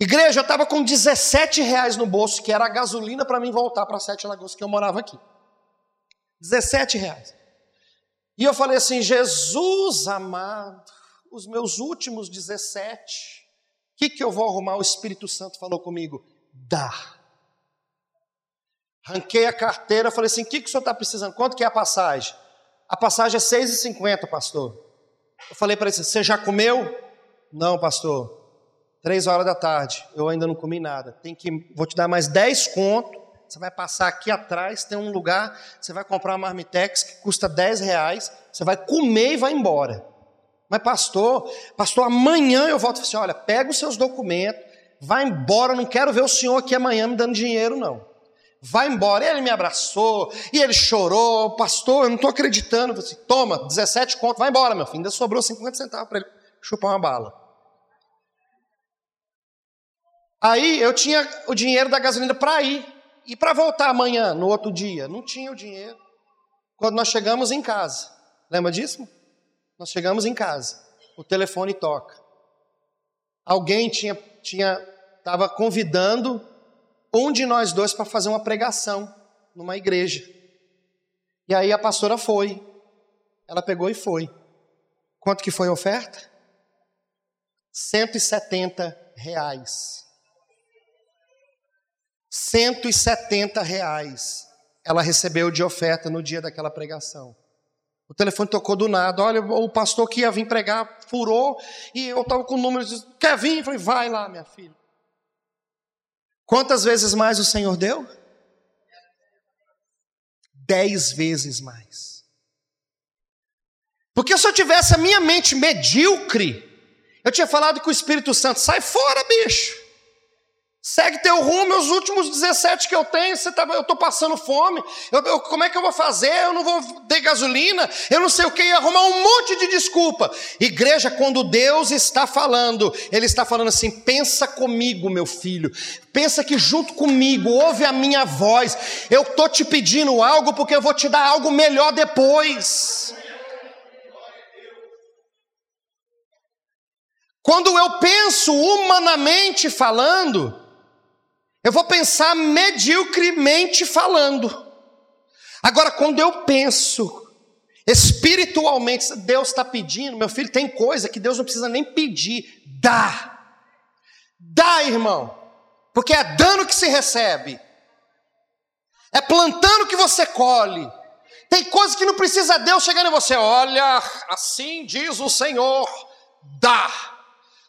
Igreja, eu estava com 17 reais no bolso, que era a gasolina para mim voltar para Sete Lagoas, que eu morava aqui. 17 reais. E eu falei assim: Jesus amado, os meus últimos 17, o que, que eu vou arrumar? O Espírito Santo falou comigo: dá. Ranquei a carteira, falei assim: o que, que o senhor está precisando? Quanto que é a passagem? A passagem é 6,50, pastor. Eu falei para ele: Você já comeu? Não, pastor. Três horas da tarde. Eu ainda não comi nada. Tem que, vou te dar mais 10 conto. Você vai passar aqui atrás, tem um lugar, você vai comprar uma marmitex que custa 10 reais, você vai comer e vai embora. Mas pastor, pastor, amanhã eu volto e assim, olha, pega os seus documentos, vai embora, não quero ver o senhor aqui amanhã me dando dinheiro, não vai embora. Ele me abraçou e ele chorou, pastor, eu não estou acreditando. Eu falei assim, toma, 17 conto, vai embora, meu filho. Ainda sobrou 50 centavos para ele chupar uma bala. Aí eu tinha o dinheiro da gasolina para ir e para voltar amanhã, no outro dia. Não tinha o dinheiro. Quando nós chegamos em casa, lembra disso? Nós chegamos em casa, o telefone toca. Alguém tinha tinha estava convidando um de nós dois para fazer uma pregação numa igreja. E aí a pastora foi. Ela pegou e foi. Quanto que foi a oferta? 170 reais. 170 reais ela recebeu de oferta no dia daquela pregação. O telefone tocou do nada. Olha, o pastor que ia vir pregar furou e eu estava com o número. Disse, Quer vir? Eu falei, vai lá, minha filha. Quantas vezes mais o Senhor deu? Dez vezes mais. Porque se eu tivesse a minha mente medíocre, eu tinha falado com o Espírito Santo: sai fora, bicho. Segue teu rumo, os últimos 17 que eu tenho, você tá, eu estou passando fome, eu, eu, como é que eu vou fazer? Eu não vou ter gasolina, eu não sei o que, ia arrumar um monte de desculpa. Igreja, quando Deus está falando, Ele está falando assim: pensa comigo, meu filho, pensa que junto comigo, ouve a minha voz, eu estou te pedindo algo porque eu vou te dar algo melhor depois. Quando eu penso humanamente falando, eu vou pensar mediocremente falando. Agora, quando eu penso espiritualmente, Deus está pedindo, meu filho, tem coisa que Deus não precisa nem pedir, dá. Dá, irmão, porque é dando que se recebe, é plantando que você colhe. Tem coisas que não precisa Deus chegar em você, olha, assim diz o Senhor, dá.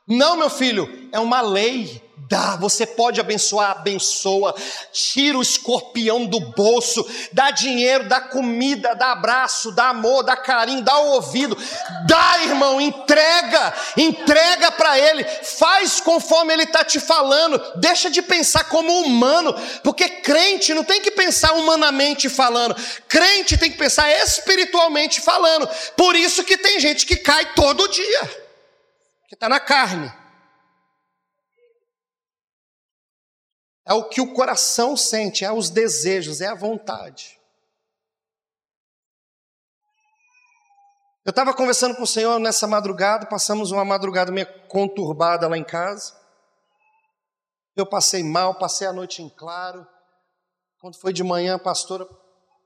Não, meu filho, é uma lei Dá, você pode abençoar, abençoa. Tira o escorpião do bolso, dá dinheiro, dá comida, dá abraço, dá amor, dá carinho, dá o ouvido. Dá, irmão, entrega, entrega para ele. Faz conforme ele está te falando. Deixa de pensar como humano, porque crente não tem que pensar humanamente falando. Crente tem que pensar espiritualmente falando. Por isso que tem gente que cai todo dia, que está na carne. É o que o coração sente, é os desejos, é a vontade. Eu estava conversando com o Senhor nessa madrugada, passamos uma madrugada meio conturbada lá em casa. Eu passei mal, passei a noite em claro. Quando foi de manhã, a pastora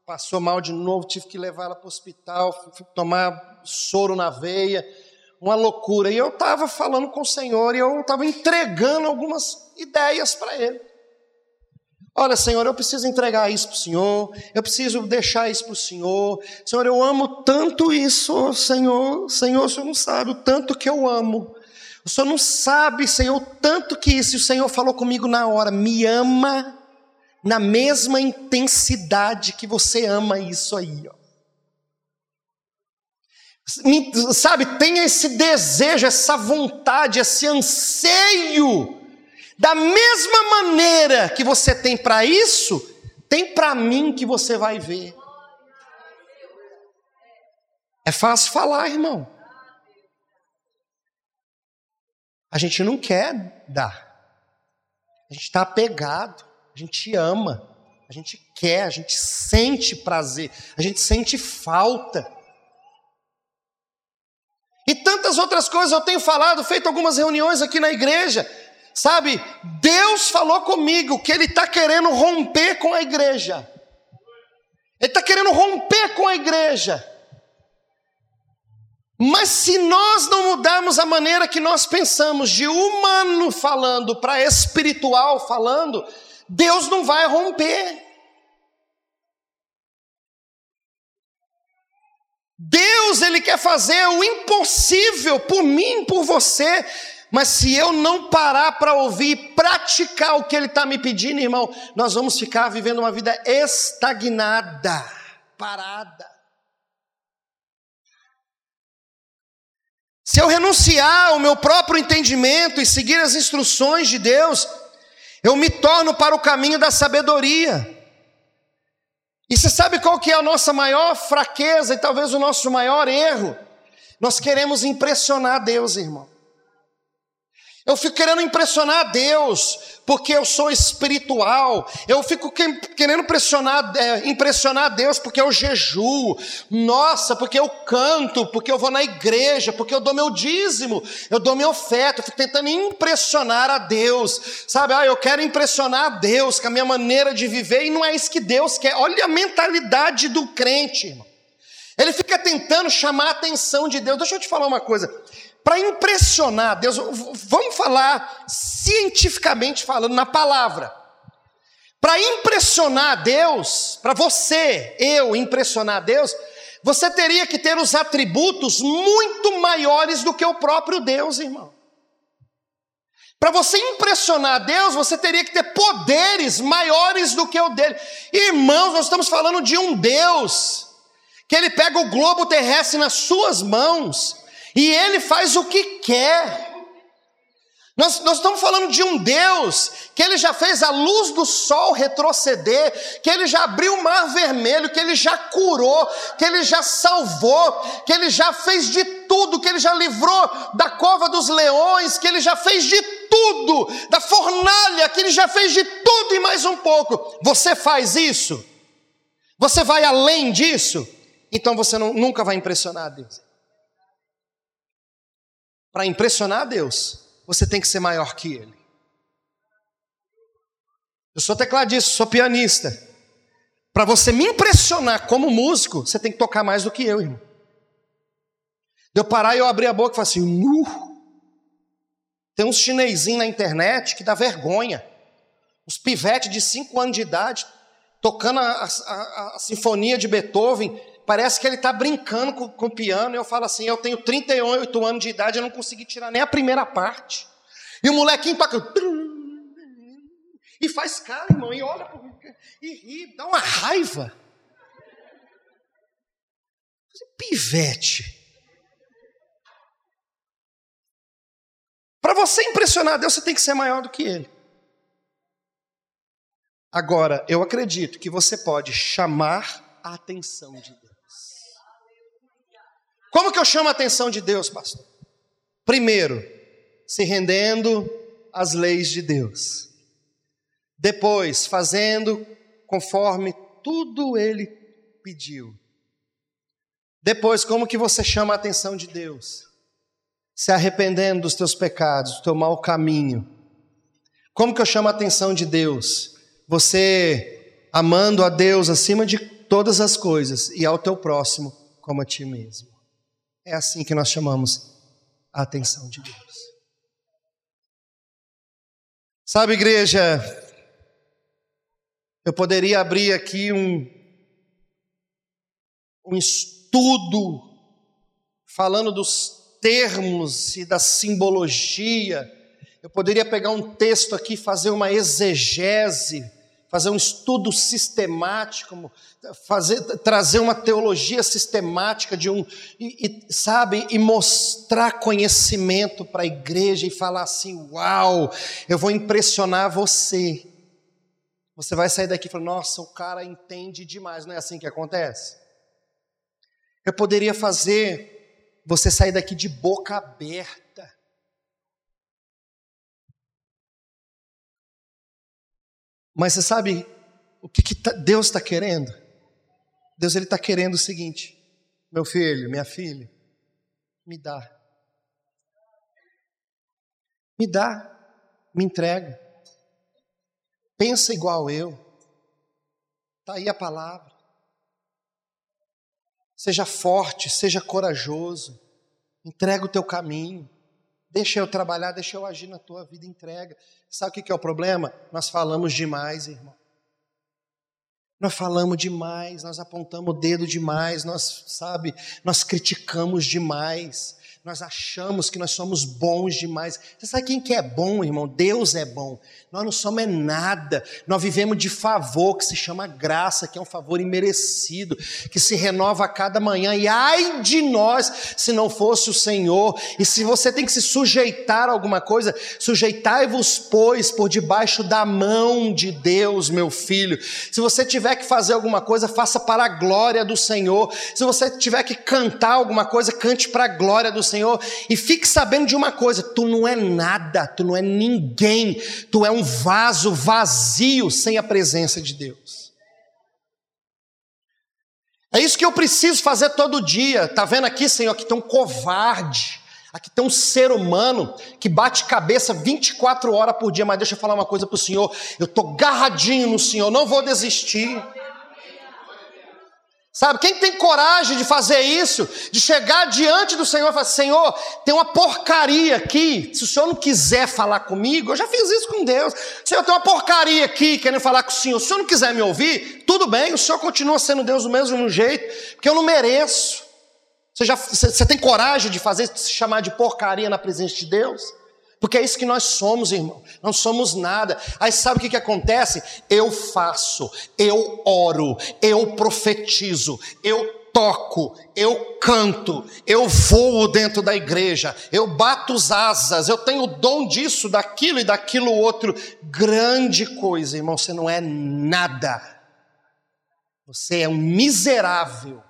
passou mal de novo, tive que levar ela para o hospital, fui tomar soro na veia, uma loucura. E eu estava falando com o Senhor e eu estava entregando algumas ideias para Ele. Olha, Senhor, eu preciso entregar isso para o Senhor, eu preciso deixar isso para o Senhor. Senhor, eu amo tanto isso, Senhor. Senhor, o Senhor não sabe o tanto que eu amo. O Senhor não sabe, Senhor, o tanto que isso. O Senhor falou comigo na hora: me ama na mesma intensidade que você ama isso aí. Ó. Sabe, tenha esse desejo, essa vontade, esse anseio da mesma maneira que você tem para isso, tem para mim que você vai ver. É fácil falar, irmão. A gente não quer dar. A gente está apegado. A gente ama. A gente quer. A gente sente prazer. A gente sente falta. E tantas outras coisas eu tenho falado, feito algumas reuniões aqui na igreja. Sabe, Deus falou comigo que Ele está querendo romper com a igreja. Ele está querendo romper com a igreja. Mas se nós não mudarmos a maneira que nós pensamos, de humano falando para espiritual falando, Deus não vai romper. Deus, Ele quer fazer o impossível por mim, por você. Mas se eu não parar para ouvir e praticar o que ele está me pedindo, irmão, nós vamos ficar vivendo uma vida estagnada, parada. Se eu renunciar ao meu próprio entendimento e seguir as instruções de Deus, eu me torno para o caminho da sabedoria. E você sabe qual que é a nossa maior fraqueza e talvez o nosso maior erro? Nós queremos impressionar Deus, irmão. Eu fico querendo impressionar Deus, porque eu sou espiritual. Eu fico querendo impressionar, é, impressionar Deus, porque eu jejuo. Nossa, porque eu canto, porque eu vou na igreja, porque eu dou meu dízimo, eu dou minha oferta. Eu fico tentando impressionar a Deus. Sabe, ah, eu quero impressionar a Deus com a minha maneira de viver, e não é isso que Deus quer. Olha a mentalidade do crente, irmão. Ele fica tentando chamar a atenção de Deus. Deixa eu te falar uma coisa para impressionar Deus, vamos falar cientificamente falando na palavra. Para impressionar Deus, para você, eu impressionar Deus, você teria que ter os atributos muito maiores do que o próprio Deus, irmão. Para você impressionar Deus, você teria que ter poderes maiores do que o dele. Irmãos, nós estamos falando de um Deus que ele pega o globo terrestre nas suas mãos e ele faz o que quer. Nós, nós, estamos falando de um Deus que ele já fez a luz do sol retroceder, que ele já abriu o mar vermelho, que ele já curou, que ele já salvou, que ele já fez de tudo, que ele já livrou da cova dos leões, que ele já fez de tudo, da fornalha, que ele já fez de tudo e mais um pouco. Você faz isso? Você vai além disso? Então você não, nunca vai impressionar Deus. Para impressionar Deus, você tem que ser maior que Ele. Eu sou tecladista, sou pianista. Para você me impressionar como músico, você tem que tocar mais do que eu, irmão. De eu parar e eu abrir a boca e falar assim, nu. Tem uns chinesinhos na internet que dá vergonha. Os pivetes de 5 anos de idade, tocando a, a, a, a sinfonia de Beethoven, parece que ele está brincando com, com, o piano. E eu falo assim: eu tenho 38 anos de idade, eu não consegui tirar nem a primeira parte. E o molequinho toca. E faz cara, irmão, e olha e ri, dá uma raiva. Pivete. Para você impressionar Deus, você tem que ser maior do que Ele. Agora, eu acredito que você pode chamar a atenção de Deus. Como que eu chamo a atenção de Deus, pastor? Primeiro, se rendendo às leis de Deus. Depois, fazendo conforme tudo ele pediu. Depois, como que você chama a atenção de Deus? se arrependendo dos teus pecados, do teu mau caminho. Como que eu chamo a atenção de Deus? Você amando a Deus acima de todas as coisas e ao teu próximo como a ti mesmo. É assim que nós chamamos a atenção de Deus. Sabe, igreja, eu poderia abrir aqui um, um estudo falando dos termos e da simbologia. Eu poderia pegar um texto aqui, fazer uma exegese, fazer um estudo sistemático, fazer, trazer uma teologia sistemática de um, e, e, sabe, e mostrar conhecimento para a igreja e falar assim: Uau, eu vou impressionar você. Você vai sair daqui e falar: Nossa, o cara entende demais. Não é assim que acontece? Eu poderia fazer você sair daqui de boca aberta. Mas você sabe o que, que tá, Deus está querendo? Deus ele está querendo o seguinte: meu filho, minha filha, me dá, me dá, me entrega, pensa igual eu. Está aí a palavra. Seja forte, seja corajoso. Entrega o teu caminho. Deixa eu trabalhar, deixa eu agir na tua vida, entrega. Sabe o que é o problema? Nós falamos demais, irmão. Nós falamos demais, nós apontamos o dedo demais, nós, sabe, nós criticamos demais nós achamos que nós somos bons demais. Você sabe quem que é bom, irmão? Deus é bom. Nós não somos é nada. Nós vivemos de favor, que se chama graça, que é um favor imerecido, que se renova a cada manhã. E ai de nós, se não fosse o Senhor. E se você tem que se sujeitar a alguma coisa, sujeitai-vos, pois, por debaixo da mão de Deus, meu filho. Se você tiver que fazer alguma coisa, faça para a glória do Senhor. Se você tiver que cantar alguma coisa, cante para a glória do Senhor. Senhor e fique sabendo de uma coisa: tu não é nada, tu não é ninguém, tu é um vaso vazio sem a presença de Deus. É isso que eu preciso fazer todo dia. Tá vendo aqui, Senhor? Aqui tem um covarde. Aqui tem um ser humano que bate cabeça 24 horas por dia, mas deixa eu falar uma coisa para o Senhor. Eu estou garradinho no Senhor, não vou desistir. Sabe, quem tem coragem de fazer isso, de chegar diante do Senhor e falar: Senhor, tem uma porcaria aqui. Se o Senhor não quiser falar comigo, eu já fiz isso com Deus. Senhor, tem uma porcaria aqui querendo falar com o Senhor. Se o Senhor não quiser me ouvir, tudo bem, o Senhor continua sendo Deus do mesmo jeito, porque eu não mereço. Você, já, você, você tem coragem de fazer se chamar de porcaria na presença de Deus? Porque é isso que nós somos, irmão. Não somos nada. Aí sabe o que, que acontece? Eu faço, eu oro, eu profetizo, eu toco, eu canto, eu voo dentro da igreja, eu bato as asas, eu tenho o dom disso, daquilo e daquilo outro. Grande coisa, irmão, você não é nada. Você é um miserável.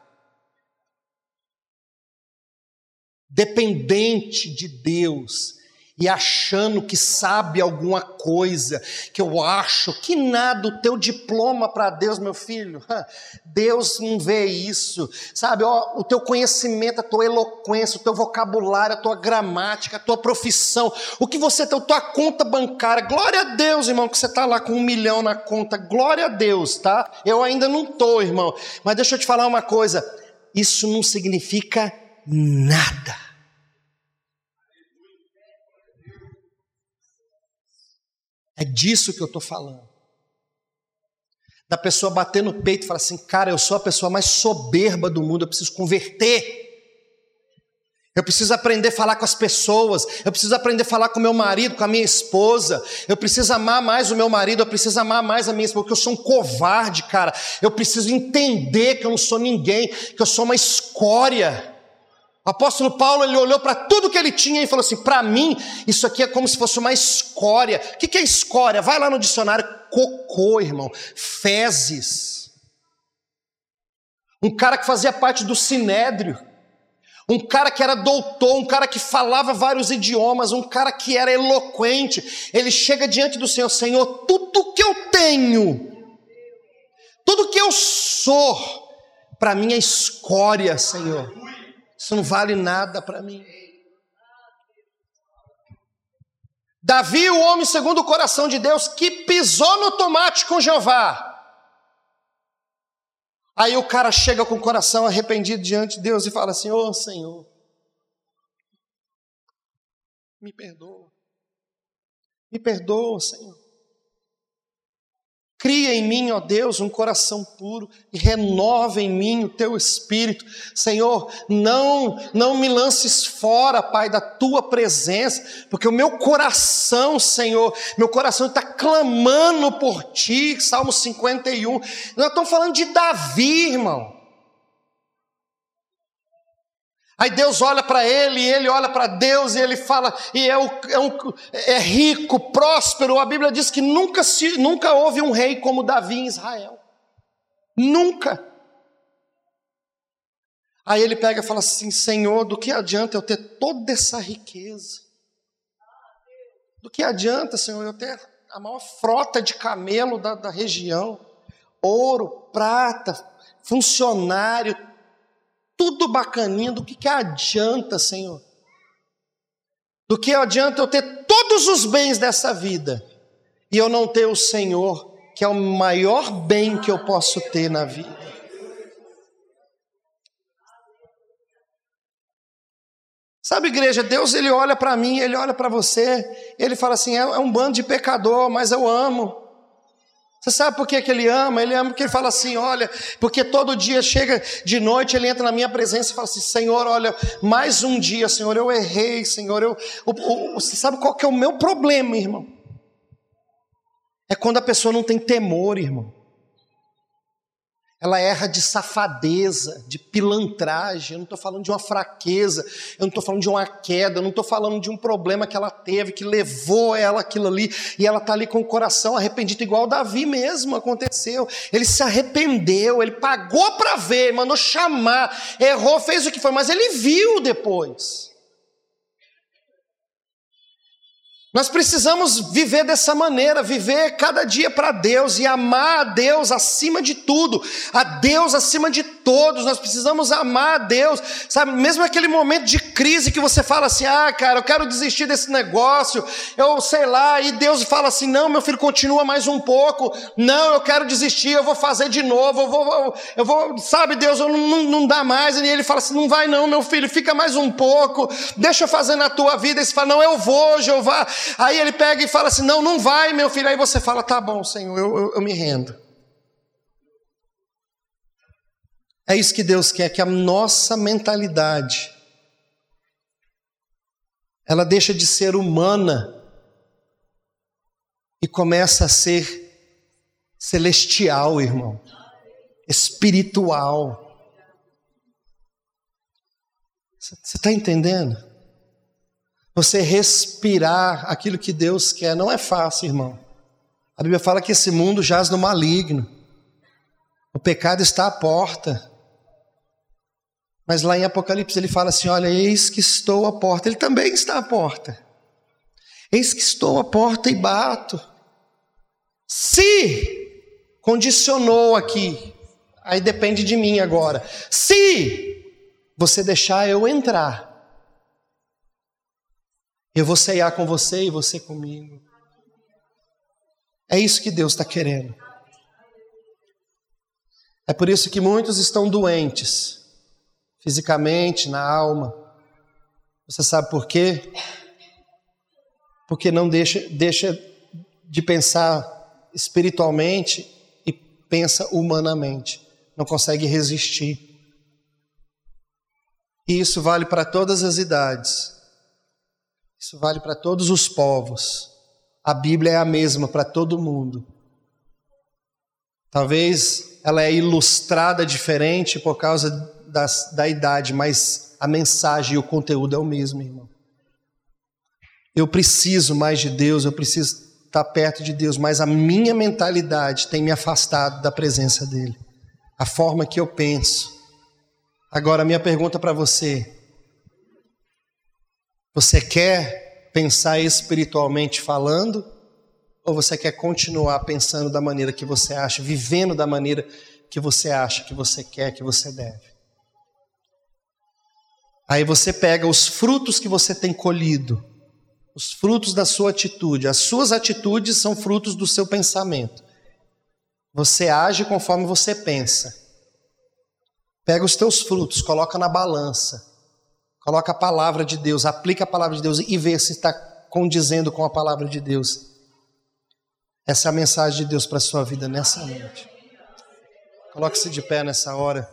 Dependente de Deus e achando que sabe alguma coisa, que eu acho que nada, o teu diploma para Deus, meu filho, Deus não vê isso, sabe? Ó, o teu conhecimento, a tua eloquência, o teu vocabulário, a tua gramática, a tua profissão, o que você tem, a tua conta bancária, glória a Deus, irmão, que você está lá com um milhão na conta, glória a Deus, tá? Eu ainda não estou, irmão, mas deixa eu te falar uma coisa, isso não significa nada É disso que eu estou falando. Da pessoa bater no peito e falar assim: cara, eu sou a pessoa mais soberba do mundo, eu preciso converter. Eu preciso aprender a falar com as pessoas, eu preciso aprender a falar com meu marido, com a minha esposa, eu preciso amar mais o meu marido, eu preciso amar mais a minha esposa, porque eu sou um covarde, cara. Eu preciso entender que eu não sou ninguém, que eu sou uma escória. O apóstolo Paulo ele olhou para tudo que ele tinha e falou assim: para mim, isso aqui é como se fosse uma escória. O que é escória? Vai lá no dicionário: cocô, irmão, fezes. Um cara que fazia parte do sinédrio, um cara que era doutor, um cara que falava vários idiomas, um cara que era eloquente. Ele chega diante do Senhor: Senhor, tudo que eu tenho, tudo que eu sou, para mim é escória, Senhor. Isso não vale nada para mim. Davi, o homem segundo o coração de Deus, que pisou no tomate com Jeová. Aí o cara chega com o coração arrependido diante de Deus e fala assim: Ô oh, Senhor, me perdoa, me perdoa, Senhor. Cria em mim, ó Deus, um coração puro e renova em mim o teu espírito. Senhor, não não me lances fora, Pai, da tua presença, porque o meu coração, Senhor, meu coração está clamando por ti. Salmo 51. Nós estamos falando de Davi, irmão. Aí Deus olha para ele, e ele olha para Deus, e ele fala, e é, o, é, um, é, rico, próspero. A Bíblia diz que nunca, se, nunca houve um rei como Davi em Israel. Nunca. Aí ele pega e fala assim: Senhor, do que adianta eu ter toda essa riqueza? Do que adianta, Senhor, eu ter a maior frota de camelo da, da região? Ouro, prata, funcionário, tudo bacaninho, do que, que adianta, Senhor? Do que adianta eu ter todos os bens dessa vida e eu não ter o Senhor, que é o maior bem que eu posso ter na vida? Sabe, igreja, Deus ele olha para mim, ele olha para você, ele fala assim: é, é um bando de pecador, mas eu amo. Você sabe por que, que ele ama? Ele ama porque ele fala assim: olha, porque todo dia chega de noite, ele entra na minha presença e fala assim: Senhor, olha, mais um dia, Senhor, eu errei, Senhor. Eu, o, o, você sabe qual que é o meu problema, irmão? É quando a pessoa não tem temor, irmão. Ela erra de safadeza, de pilantragem. Eu não estou falando de uma fraqueza, eu não estou falando de uma queda, eu não estou falando de um problema que ela teve, que levou ela aquilo ali, e ela está ali com o coração arrependido, igual Davi mesmo aconteceu. Ele se arrependeu, ele pagou para ver, mandou chamar, errou, fez o que foi, mas ele viu depois. Nós precisamos viver dessa maneira, viver cada dia para Deus e amar a Deus acima de tudo, a Deus acima de todos. Nós precisamos amar a Deus, sabe? Mesmo aquele momento de crise que você fala assim: ah, cara, eu quero desistir desse negócio, eu sei lá, e Deus fala assim: não, meu filho, continua mais um pouco, não, eu quero desistir, eu vou fazer de novo, eu vou, eu vou, sabe, Deus, eu não, não, não dá mais. E ele fala assim: não vai não, meu filho, fica mais um pouco, deixa eu fazer na tua vida. E você fala: não, eu vou, Jeová. Aí ele pega e fala assim: Não, não vai, meu filho. Aí você fala: Tá bom, Senhor, eu, eu, eu me rendo. É isso que Deus quer, que a nossa mentalidade ela deixa de ser humana e começa a ser celestial, irmão, espiritual. Você está entendendo? Você respirar aquilo que Deus quer não é fácil, irmão. A Bíblia fala que esse mundo jaz no maligno. O pecado está à porta. Mas lá em Apocalipse ele fala assim: Olha, eis que estou à porta. Ele também está à porta. Eis que estou à porta e bato. Se condicionou aqui, aí depende de mim agora. Se você deixar eu entrar, eu vou ceiar com você e você comigo. É isso que Deus está querendo. É por isso que muitos estão doentes, fisicamente, na alma. Você sabe por quê? Porque não deixa, deixa de pensar espiritualmente e pensa humanamente. Não consegue resistir. E isso vale para todas as idades. Isso vale para todos os povos. A Bíblia é a mesma para todo mundo. Talvez ela é ilustrada diferente por causa das, da idade, mas a mensagem e o conteúdo é o mesmo, irmão. Eu preciso mais de Deus, eu preciso estar perto de Deus, mas a minha mentalidade tem me afastado da presença dEle. A forma que eu penso. Agora, minha pergunta para você: você quer pensar espiritualmente falando? Ou você quer continuar pensando da maneira que você acha, vivendo da maneira que você acha, que você quer, que você deve? Aí você pega os frutos que você tem colhido, os frutos da sua atitude. As suas atitudes são frutos do seu pensamento. Você age conforme você pensa. Pega os teus frutos, coloca na balança. Coloca a palavra de Deus, aplica a palavra de Deus e vê se está condizendo com a palavra de Deus. Essa é a mensagem de Deus para a sua vida nessa noite. Coloque-se de pé nessa hora.